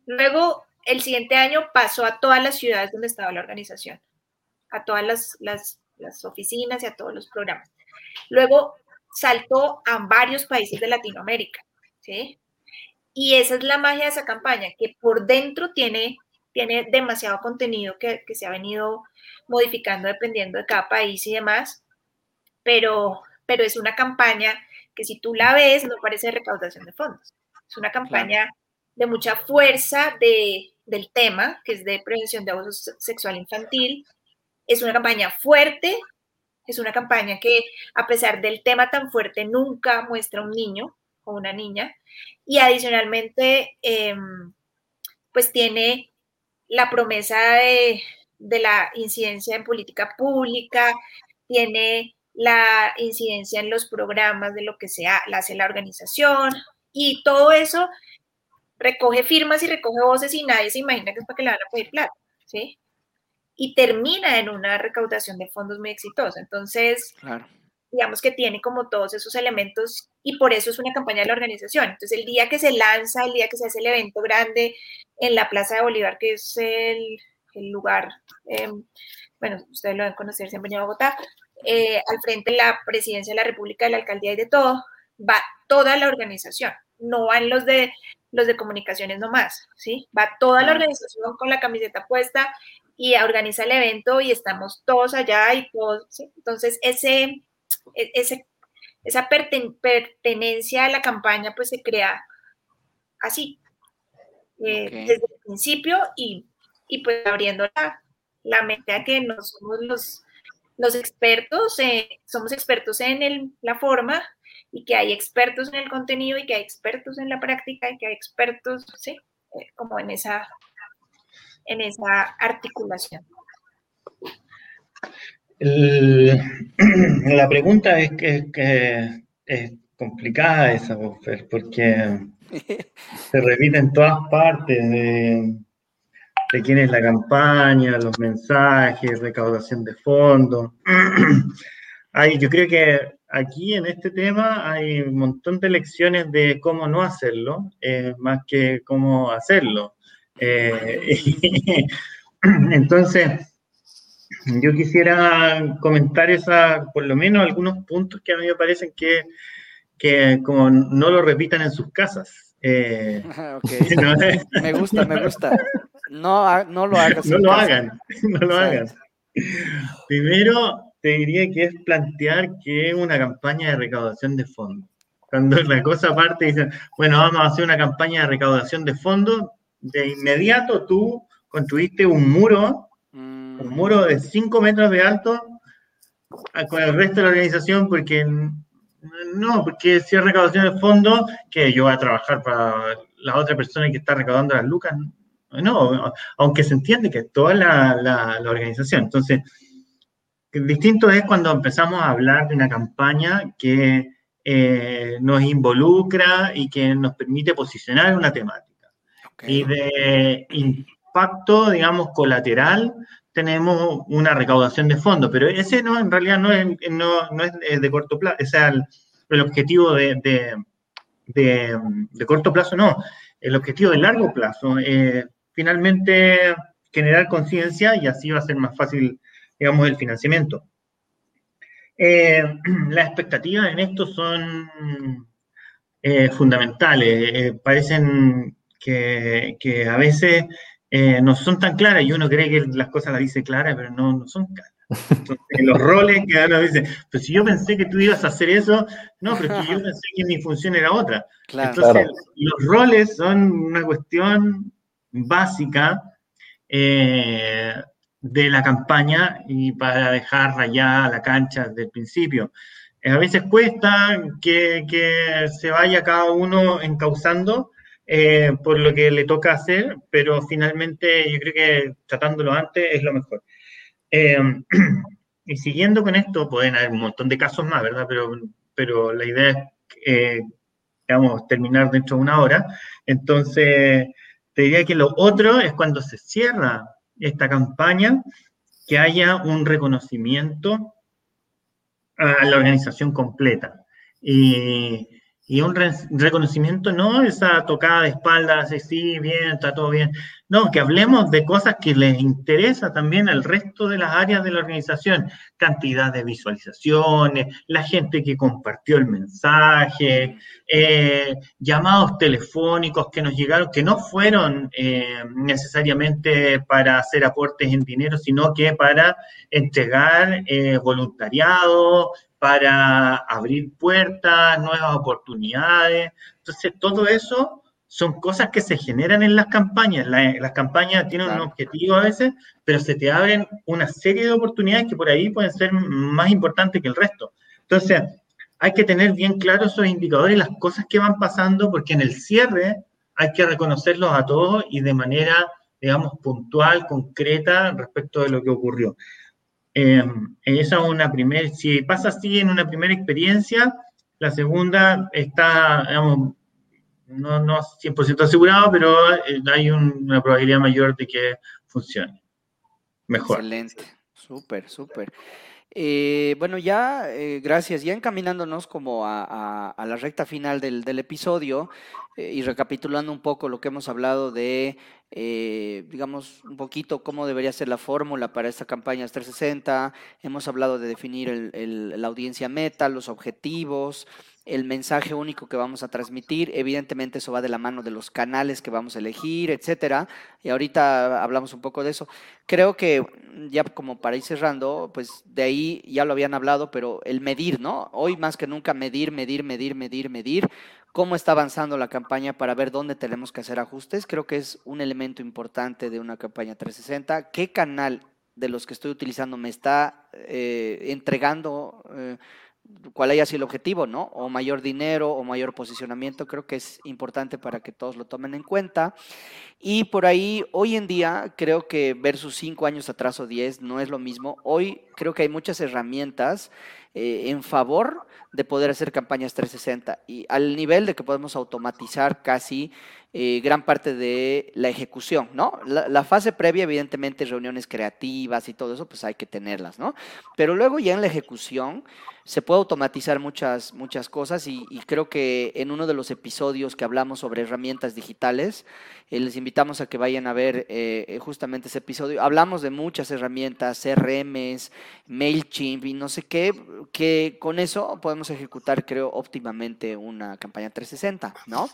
Luego, el siguiente año pasó a todas las ciudades donde estaba la organización, a todas las, las, oficinas y a todos los programas. Luego saltó a varios países de Latinoamérica, ¿sí? Y esa es la magia de esa campaña, que por dentro tiene, tiene demasiado contenido que, que se ha venido modificando dependiendo de cada país y demás, pero, pero es una campaña que si tú la ves no parece recaudación de fondos. Es una campaña de mucha fuerza de, del tema, que es de prevención de abuso sexual infantil. Es una campaña fuerte, es una campaña que a pesar del tema tan fuerte nunca muestra un niño o una niña. Y adicionalmente, em, pues tiene la promesa de, de la incidencia en política pública, tiene la incidencia en los programas de lo que sea, la hace la organización y todo eso recoge firmas y recoge voces y nadie se imagina que es para que le van a pedir plata, ¿sí? Y termina en una recaudación de fondos muy exitosa. Entonces, digamos que tiene como todos esos elementos y por eso es una campaña de la organización. Entonces, el día que se lanza, el día que se hace el evento grande en la Plaza de Bolívar, que es el, el lugar, em, bueno, ustedes lo deben conocer, venido a Bogotá, eh, al frente de la presidencia de la República, de la alcaldía y de todo, va toda la organización, no van los de los de comunicaciones nomás, ¿sí? Va toda la organización con la camiseta puesta y organiza el evento y estamos todos allá y todos, ¿sí? Entonces, ese, e, ese, esa pertenencia a la campaña pues se crea así, eh, desde el principio y, y pues abriendo la, la mente a que no somos los los expertos, eh, somos expertos en el, la forma y que hay expertos en el contenido y que hay expertos en la práctica y que hay expertos, sí, eh, como en esa, en esa articulación. *clears throat* la pregunta es que, es complicada esa, porque *laughs* se repite en todas partes. De, de quién es la campaña, los mensajes, recaudación de fondos. *clears throat* hay, yo creo que aquí en este tema hay un montón de lecciones de cómo no hacerlo, eh, más que cómo hacerlo. Eh, *laughs* entonces, yo quisiera comentar esa, por lo menos algunos puntos que a mí me parecen que, que como no lo repitan en sus casas. Eh, *laughs* *laughs* me gusta, me gusta. No, no lo hagas. *laughs* No lo hagan, *laughs* no lo hagan. Primero, te diría que es plantear que es una campaña de recaudación de fondos. Cuando la cosa parte, dicen, bueno, vamos a hacer una campaña de recaudación de fondos, de inmediato tú construiste un muro, un mm. muro de 5 metros de alto con el resto de la organización, porque no, porque si es recaudación de fondos, que yo voy a trabajar para la otra persona que está recaudando las lucas, no, aunque se entiende que toda la, organización. Entonces, distinto es cuando empezamos a hablar de una campaña que eh, nos involucra y que nos permite posicionar una temática. Y de impacto, digamos, colateral, tenemos una recaudación de fondos, pero ese no, en realidad no es, no, es de corto plazo, ese es el, objetivo de, de, corto plazo, no, el objetivo de largo plazo. Eh, finalmente generar conciencia y así va a ser más fácil, digamos, el financiamiento. Eh, *clears throat* las expectativas en esto son eh, fundamentales. Eh, parecen que, a veces eh, no son tan claras y uno cree que las cosas las dice claras, pero no, no son claras. Entonces, los roles que uno dice, pues si yo pensé que tú ibas a hacer eso, no, pero es que yo *laughs* pensé que mi función era otra. Entonces, los roles son una cuestión básica eh, de la campaña y para dejar rayada la cancha desde el principio. Eh, a veces cuesta que, que se vaya cada uno encauzando eh, por lo que le toca hacer, pero finalmente yo creo que tratándolo antes es lo mejor. *clears throat* Y siguiendo con esto, pueden haber un montón de casos más, ¿verdad? Pero, pero la idea es, digamos, terminar dentro de una hora. Entonces, te diría que lo otro es cuando se cierra esta campaña, que haya un reconocimiento a la organización completa. Y, y un reconocimiento, no esa tocada de espaldas, sí, bien, está todo bien. No, que hablemos de cosas que les interesa también al resto de las áreas de la organización. Cantidad de visualizaciones, la gente que compartió el mensaje, eh, llamados telefónicos que nos llegaron, que no fueron eh, necesariamente para hacer aportes en dinero, sino que para entregar eh, voluntariado, para abrir puertas, nuevas oportunidades. Entonces, todo eso son cosas que se generan en las campañas. las campañas tienen un objetivo a veces, pero se te abren una serie de oportunidades que por ahí pueden ser más importantes que el resto. Entonces, hay que tener bien claros esos indicadores y las cosas que van pasando, porque en el cierre hay que reconocerlos a todos y de manera, digamos, puntual, concreta respecto de lo que ocurrió. Eh, esa es una primera, si pasa así en una primera experiencia, la segunda está, digamos, no, no 100% asegurado, pero eh, hay una probabilidad mayor de que funcione. Mejor. Excelente, súper, súper. Eh, bueno, ya, eh, gracias. Ya encaminándonos como a, la recta final del, episodio eh, y recapitulando un poco lo que hemos hablado de, digamos, un poquito cómo debería ser la fórmula para esta campaña 360. Hemos hablado de definir la audiencia meta, los objetivos, el mensaje único que vamos a transmitir. Evidentemente eso va de la mano de los canales que vamos a elegir, etcétera. Y ahorita hablamos un poco de eso. Creo que ya como para ir cerrando, pues de ahí ya lo habían hablado, pero el medir, ¿no? Hoy más que nunca medir, medir, medir, medir, medir cómo está avanzando la campaña para ver dónde tenemos que hacer ajustes. Creo que es un elemento importante de una campaña 360. ¿Qué canal de los que estoy utilizando me está eh, entregando eh, cuál haya sido el objetivo, ¿no? O mayor dinero o mayor posicionamiento, creo que es importante para que todos lo tomen en cuenta. Y por ahí, hoy en día, creo que versus cinco años atrás o diez no es lo mismo. Hoy creo que hay muchas herramientas eh, en favor de poder hacer campañas 360 y al nivel de que podemos automatizar casi eh, gran parte de la ejecución, ¿no? La, fase previa, evidentemente, reuniones creativas y todo eso, pues hay que tenerlas, ¿no? Pero luego ya en la ejecución se puede automatizar muchas, muchas cosas y, creo que en uno de los episodios que hablamos sobre herramientas digitales, eh, les invitamos a que vayan a ver eh, justamente ese episodio. Hablamos de muchas herramientas, CRMs, MailChimp y no sé qué, que con eso podemos ejecutar, creo, óptimamente una campaña 360, ¿no?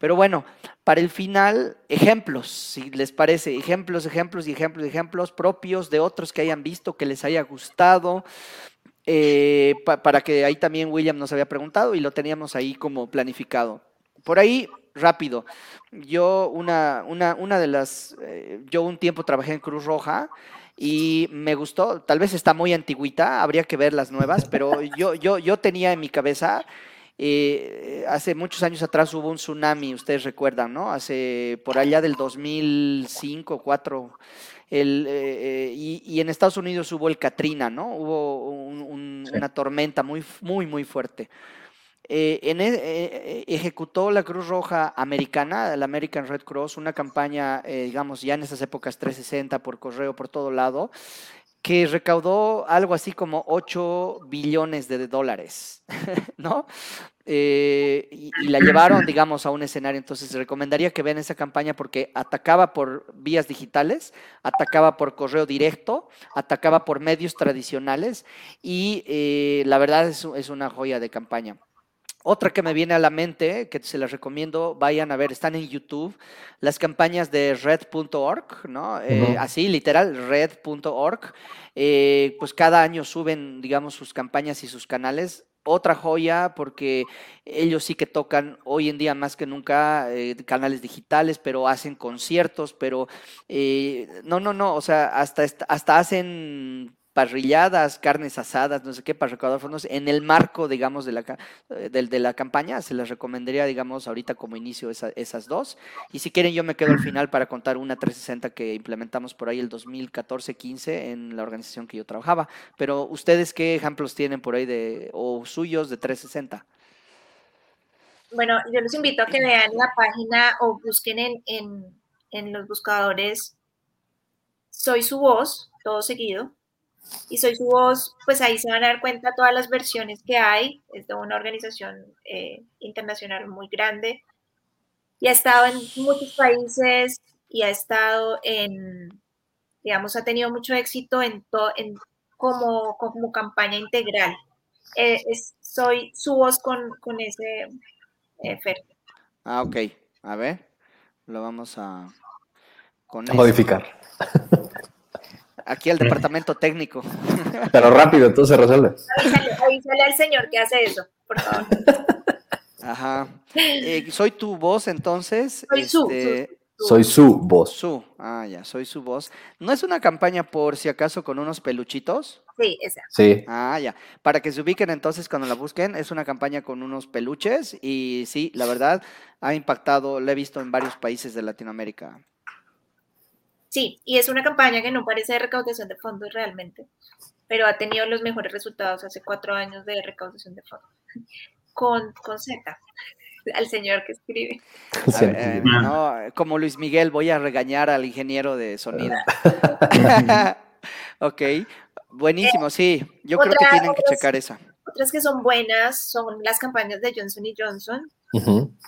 Pero bueno, para el final, ejemplos, si les parece, ejemplos, ejemplos y ejemplos, ejemplos propios de otros que hayan visto, que les haya gustado, eh, para que ahí también William nos había preguntado y lo teníamos ahí como planificado. Por ahí, rápido, yo una, una, una de las, eh, yo un tiempo trabajé en Cruz Roja y me gustó, tal vez está muy antigüita, habría que ver las nuevas, pero yo, yo, yo tenía en mi cabeza eh, hace muchos años atrás hubo un tsunami, ustedes recuerdan, ¿no? Hace por allá del 2005, 2004, el, eh, eh, y, en Estados Unidos hubo el Katrina, ¿no? Hubo una tormenta muy, muy, muy fuerte. En, e, ejecutó la Cruz Roja Americana, la American Red Cross, una campaña, digamos, ya en esas épocas 360 por correo por todo lado, que recaudó algo así como 8 billones de dólares, *laughs* ¿no? Eh, y, la llevaron, digamos, a un escenario. Entonces, recomendaría que vean esa campaña porque atacaba por vías digitales, atacaba por correo directo, atacaba por medios tradicionales y eh, la verdad es, es una joya de campaña. Otra que me viene a la mente, que se las recomiendo, vayan a ver, están en YouTube, las campañas de red.org, ¿no? Eh, así, literal, red.org. Eh, pues cada año suben, digamos, sus campañas y sus canales. Otra joya, porque ellos sí que tocan hoy en día más que nunca eh, canales digitales, pero hacen conciertos, pero no, no, no, o sea, hasta, hasta hacen parrilladas, carnes asadas, no sé qué, para recaudar fondos, en el marco, digamos, de la, eh, de, de la campaña, se les recomendaría, digamos, ahorita como inicio esas dos. Y si quieren, yo me quedo al final para contar una 360 que implementamos por ahí el 2014-15 en la organización que yo trabajaba. Pero, ¿ustedes qué ejemplos tienen por ahí de, o suyos de 360? Bueno, yo los invito a que vean la página o busquen en, en, en los buscadores Soy su voz, todo seguido, y Soy su voz, pues ahí se van a dar cuenta todas las versiones que hay. Es de una organización eh, internacional muy grande y ha estado en muchos países y ha estado en, digamos, ha tenido mucho éxito en, en como, como campaña integral. Eh, soy su voz con, con ese eh, Ah, ok. A ver, lo vamos a, a modificar. *laughs* aquí al departamento técnico. *laughs* Pero rápido, todo se resuelve. Avísale, al señor que hace eso, por favor. Ajá. Eh, soy tu voz, entonces. Soy su, este, Soy su voz. Su, ah, ya, soy su voz. ¿No es una campaña por si acaso con unos peluchitos? Sí, esa. Sí. Ah, ya. Para que se ubiquen entonces cuando la busquen, es una campaña con unos peluches y sí, la verdad, ha impactado, la he visto en varios países de Latinoamérica. Sí, y es una campaña que no parece de recaudación de fondos realmente, pero ha tenido los mejores resultados hace cuatro años de recaudación de fondos. *laughs* Con, con Z, al señor que escribe. Eh, no, como Luis Miguel, voy a regañar al ingeniero de sonido. *laughs* ok, buenísimo, sí. Yo creo que tienen que checar esa. Otras que son buenas son las campañas de Johnson y Johnson.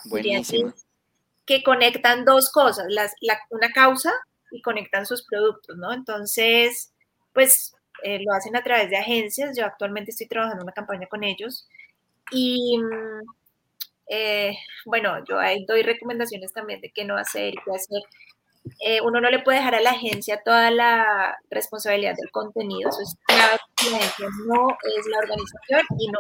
Buenísimo. Que conectan dos cosas, las, la, una causa y conectan sus productos, ¿no? Entonces, pues eh, lo hacen a través de agencias. Yo actualmente estoy trabajando una campaña con ellos y, mm, eh, bueno, yo ahí doy recomendaciones también de qué no hacer y qué hacer. Eh, uno no le puede dejar a la agencia toda la responsabilidad del contenido, eso es claro, la agencia no es la organización y no,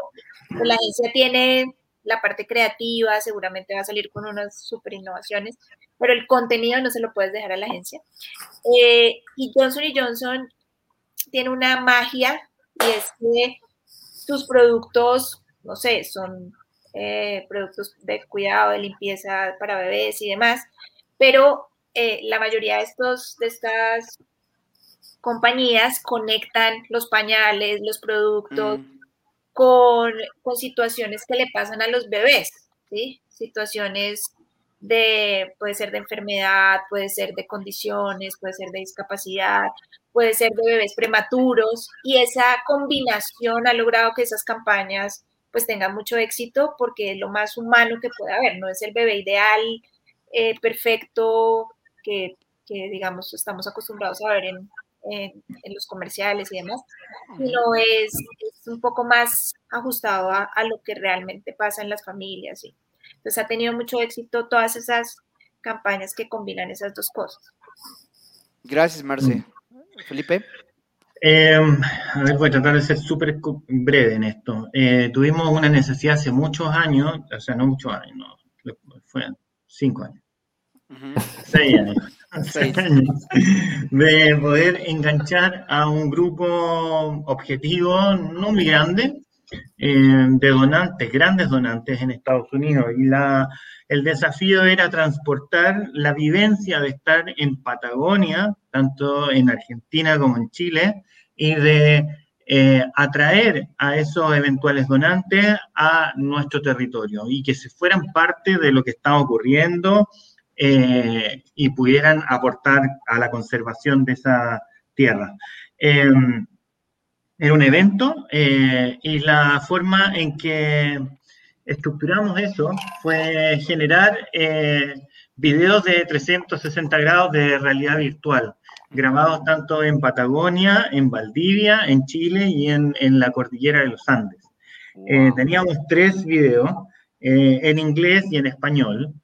pues, la agencia tiene la parte creativa, seguramente va a salir con unas super innovaciones, pero el contenido no se lo puedes dejar a la agencia. Eh, y Johnson Johnson tiene una magia y es que sus productos, no sé, son eh, productos de cuidado, de limpieza para bebés y demás, pero eh, la mayoría de, estos, de estas compañías conectan los pañales, los productos mm. Con, situaciones que le pasan a los bebés, ¿sí? Situaciones de, puede ser de enfermedad, puede ser de condiciones, puede ser de discapacidad, puede ser de bebés prematuros y esa combinación ha logrado que esas campañas pues tengan mucho éxito porque es lo más humano que puede haber, no es el bebé ideal, eh, perfecto, que, digamos estamos acostumbrados a ver en, en, los comerciales y demás, sino es, es un poco más ajustado a, a, lo que realmente pasa en las familias. ¿sí? Entonces ha tenido mucho éxito todas esas campañas que combinan esas dos cosas. Gracias, Marce. Felipe. Eh, a ver, voy a tratar de ser súper breve en esto. Eh, tuvimos una necesidad hace muchos años, o sea, no muchos años, no, fueron cinco años, seis años, *laughs* de poder enganchar a un grupo objetivo no muy grande, eh, de donantes, grandes donantes en Estados Unidos. Y la, el desafío era transportar la vivencia de estar en Patagonia, tanto en Argentina como en Chile, y de eh, atraer a esos eventuales donantes a nuestro territorio y que se fueran parte de lo que está ocurriendo eh, y pudieran aportar a la conservación de esa tierra. Em, era un evento eh, y la forma en que estructuramos eso fue generar eh, videos de 360 grados de realidad virtual, grabados tanto en Patagonia, en Valdivia, en Chile y en, en la cordillera de los Andes. Eh, teníamos tres videos eh, en inglés y en español.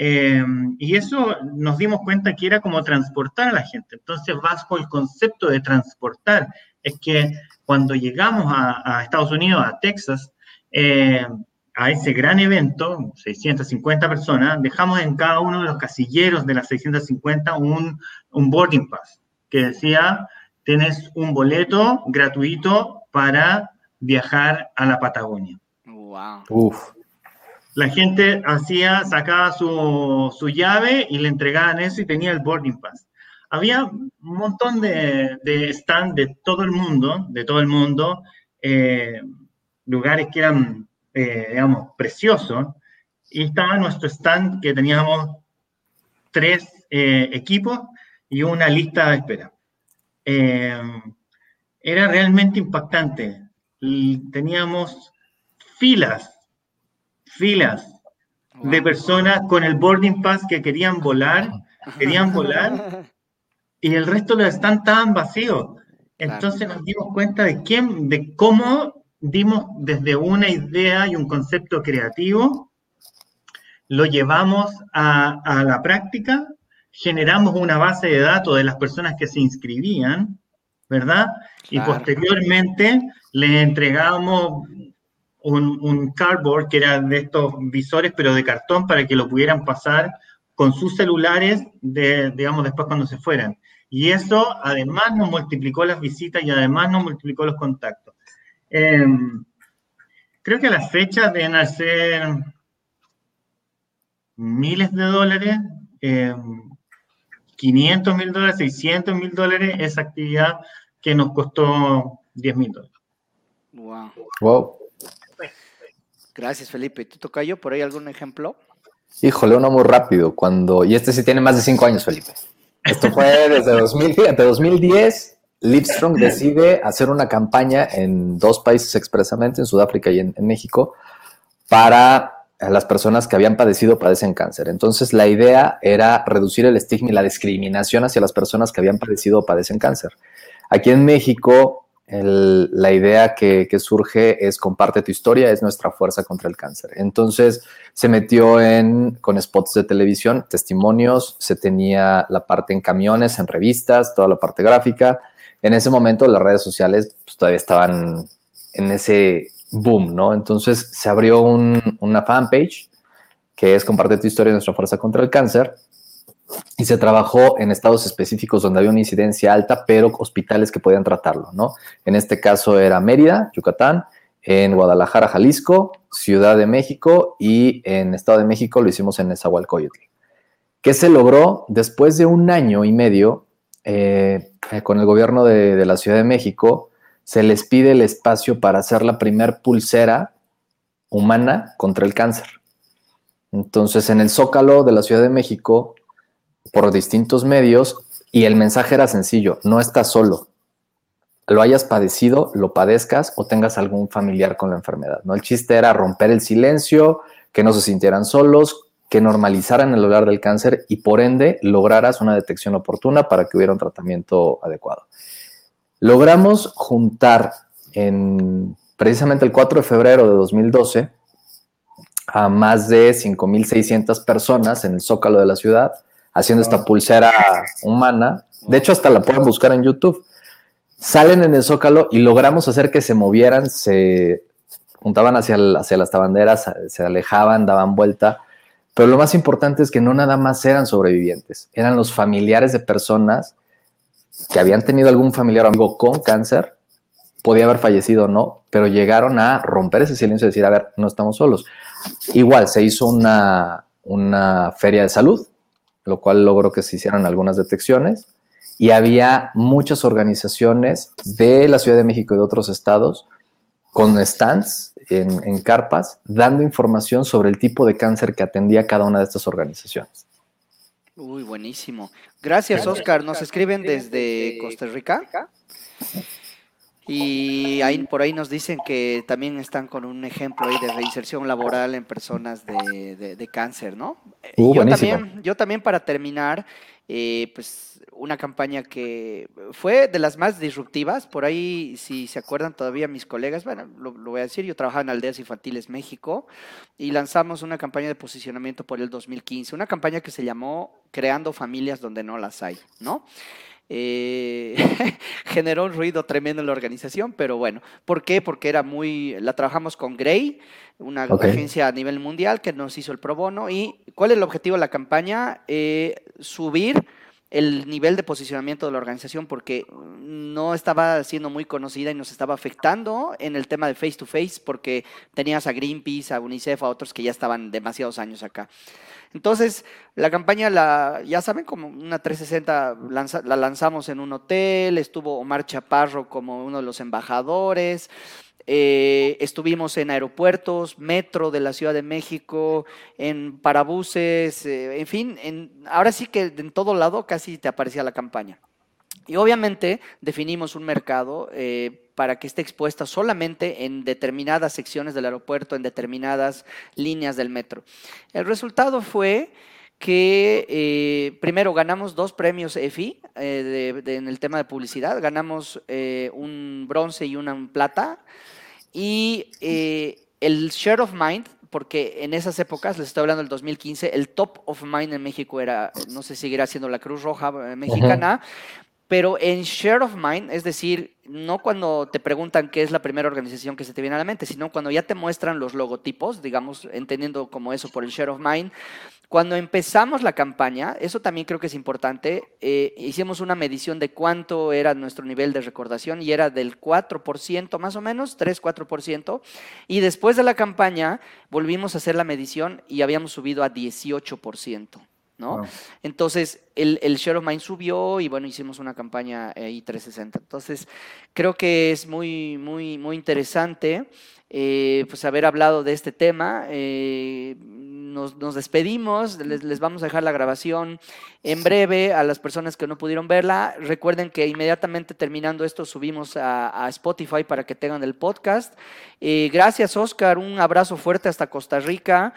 Eh, y eso nos dimos cuenta que era como transportar a la gente. Entonces, bajo el concepto de transportar, es que cuando llegamos a, Estados Unidos, a Texas, eh, a ese gran evento, 650 personas, dejamos en cada uno de los casilleros de las 650 un, un boarding pass que decía, tienes un boleto gratuito para viajar a la Patagonia. Wow. Uf la gente hacía, sacaba su, su, llave y le entregaban eso y tenía el boarding pass. Había un montón de, de stand de todo el mundo, de todo el mundo, eh, lugares que eran, eh, digamos, preciosos. Y estaba nuestro stand que teníamos tres eh, equipos y una lista de espera. era realmente impactante. Teníamos filas filas de personas con el boarding pass que querían volar, querían *laughs* volar, y el resto de los están tan vacíos. Entonces nos dimos cuenta de, quién, de cómo dimos desde una idea y un concepto creativo, lo llevamos a, a la práctica, generamos una base de datos de las personas que se inscribían, ¿verdad? Y posteriormente le entregamos un, cardboard que era de estos visores, pero de cartón, para que lo pudieran pasar con sus celulares, de, digamos, después cuando se fueran. Y eso además nos multiplicó las visitas y además nos multiplicó los contactos. Em, creo que las fechas deben ser miles de dólares, 500 em, mil dólares, 600 mil dólares, esa actividad que nos costó 10 mil dólares. Wow. wow. Gracias, Felipe. ¿Tú tocayo por ahí algún ejemplo? Híjole, uno muy rápido. Cuando, y este sí tiene más de cinco años, Felipe. Esto fue desde 2000, fíjate, 2010. Livestrong decide hacer una campaña en dos países expresamente, en Sudáfrica y en, México, para las personas que habían padecido padecen cáncer. Entonces, la idea era reducir el estigma y la discriminación hacia las personas que habían padecido o padecen cáncer. Aquí en México, la idea que, surge es comparte tu historia, es nuestra fuerza contra el cáncer. Entonces se metió en, con spots de televisión, testimonios, se tenía la parte en camiones, en revistas, toda la parte gráfica. En ese momento las redes sociales pues, todavía estaban en ese boom, ¿no? Entonces se abrió una fanpage que es comparte tu historia, nuestra fuerza contra el cáncer y se trabajó en estados específicos donde había una incidencia alta, pero hospitales que podían tratarlo, ¿no? En este caso era Mérida, Yucatán, en Guadalajara, Jalisco, Ciudad de México y en Estado de México lo hicimos en Nezahualcóyotl. ¿Qué se logró? Después de un año y medio, eh, eh, con el gobierno de, de, la Ciudad de México, se les pide el espacio para hacer la primer pulsera humana contra el cáncer. Entonces, en el Zócalo de la Ciudad de México por distintos medios y el mensaje era sencillo, no estás solo. Lo hayas padecido, lo padezcas o tengas algún familiar con la enfermedad. ¿no? El chiste era romper el silencio, que no se sintieran solos, que normalizaran el hablar del cáncer y por ende lograras una detección oportuna para que hubiera un tratamiento adecuado. Logramos juntar en precisamente el 4 de febrero de 2012 a más de 5.600 personas en el zócalo de la ciudad haciendo esta pulsera humana. De hecho, hasta la pueden buscar en YouTube. Salen en el zócalo y logramos hacer que se movieran, se juntaban hacia, hacia las tabanderas, se alejaban, daban vuelta. Pero lo más importante es que no nada más eran sobrevivientes, eran los familiares de personas que habían tenido algún familiar o amigo con cáncer, podía haber fallecido o no, pero llegaron a romper ese silencio y decir, a ver, no estamos solos. Igual se hizo una, una feria de salud lo cual logró que se hicieran algunas detecciones. Y había muchas organizaciones de la Ciudad de México y de otros estados con stands en, carpas dando información sobre el tipo de cáncer que atendía cada una de estas organizaciones. Uy, buenísimo. Gracias, Oscar. Nos escriben desde Costa Rica. Y ahí, por ahí nos dicen que también están con un ejemplo ahí de reinserción laboral en personas de, cáncer, ¿no? Uh, yo, también, yo también para terminar, eh, pues una campaña que fue de las más disruptivas, por ahí si se acuerdan todavía mis colegas, bueno, lo, voy a decir, yo trabajaba en Aldeas Infantiles México y lanzamos una campaña de posicionamiento por el 2015, una campaña que se llamó Creando familias donde no las hay, ¿no? Eh, *laughs* generó un ruido tremendo en la organización, pero bueno, ¿por qué? Porque era muy, la trabajamos con Gray, una agencia a nivel mundial que nos hizo el pro bono. ¿Y cuál es el objetivo de la campaña? Eh, subir el nivel de posicionamiento de la organización porque no estaba siendo muy conocida y nos estaba afectando en el tema de face to face porque tenías a Greenpeace, a UNICEF, a otros que ya estaban demasiados años acá. Entonces, la campaña, la, ya saben, como una 360 la lanzamos en un hotel, estuvo Omar Chaparro como uno de los embajadores, eh, estuvimos en aeropuertos, metro de la Ciudad de México, en parabuses, eh, en fin, ahora sí que en todo lado casi te aparecía la campaña. Y obviamente definimos un mercado eh, para que esté expuesta solamente en determinadas secciones del aeropuerto, en determinadas líneas del metro. El resultado fue que primero ganamos dos premios EFI en el tema de publicidad, ganamos un bronce y una plata, y el Share of Mind, porque en esas épocas, les estoy hablando del 2015, el top of mind en México era, no sé si seguirá siendo la Cruz Roja mexicana, pero en share of mind, es decir, no cuando te preguntan qué es la primera organización que se te viene a la mente, sino cuando ya te muestran los logotipos, digamos, entendiendo como eso por el share of mind. Cuando empezamos la campaña, eso también creo que es importante, eh, hicimos una medición de cuánto era nuestro nivel de recordación y era del 4% más o menos, 3-4%. Y después de la campaña volvimos a hacer la medición y habíamos subido a 18%. ¿No? Entonces, el, el, share of mind subió y bueno, hicimos una campaña ahí 360. Entonces, creo que es muy, muy, muy interesante eh, pues haber hablado de este tema. Eh, nos, nos, despedimos, les, les, vamos a dejar la grabación en breve a las personas que no pudieron verla. Recuerden que inmediatamente terminando esto subimos a, a Spotify para que tengan el podcast. Eh, gracias, Oscar. Un abrazo fuerte hasta Costa Rica.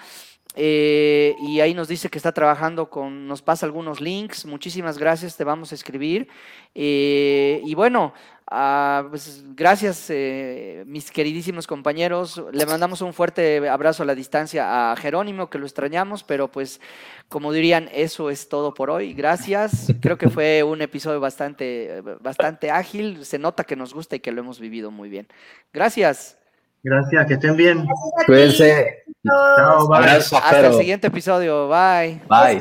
Eh, y ahí nos dice que está trabajando con, nos pasa algunos links. Muchísimas gracias, te vamos a escribir. Eh, y bueno, ah, pues gracias, eh, mis queridísimos compañeros. Le mandamos un fuerte abrazo a la distancia a Jerónimo, que lo extrañamos, pero pues, como dirían, eso es todo por hoy. Gracias. Creo que fue un episodio bastante, bastante ágil. Se nota que nos gusta y que lo hemos vivido muy bien. Gracias. Gracias, que estén bien. Cuídense. Chao, bye. Hasta el siguiente episodio. Bye. Bye.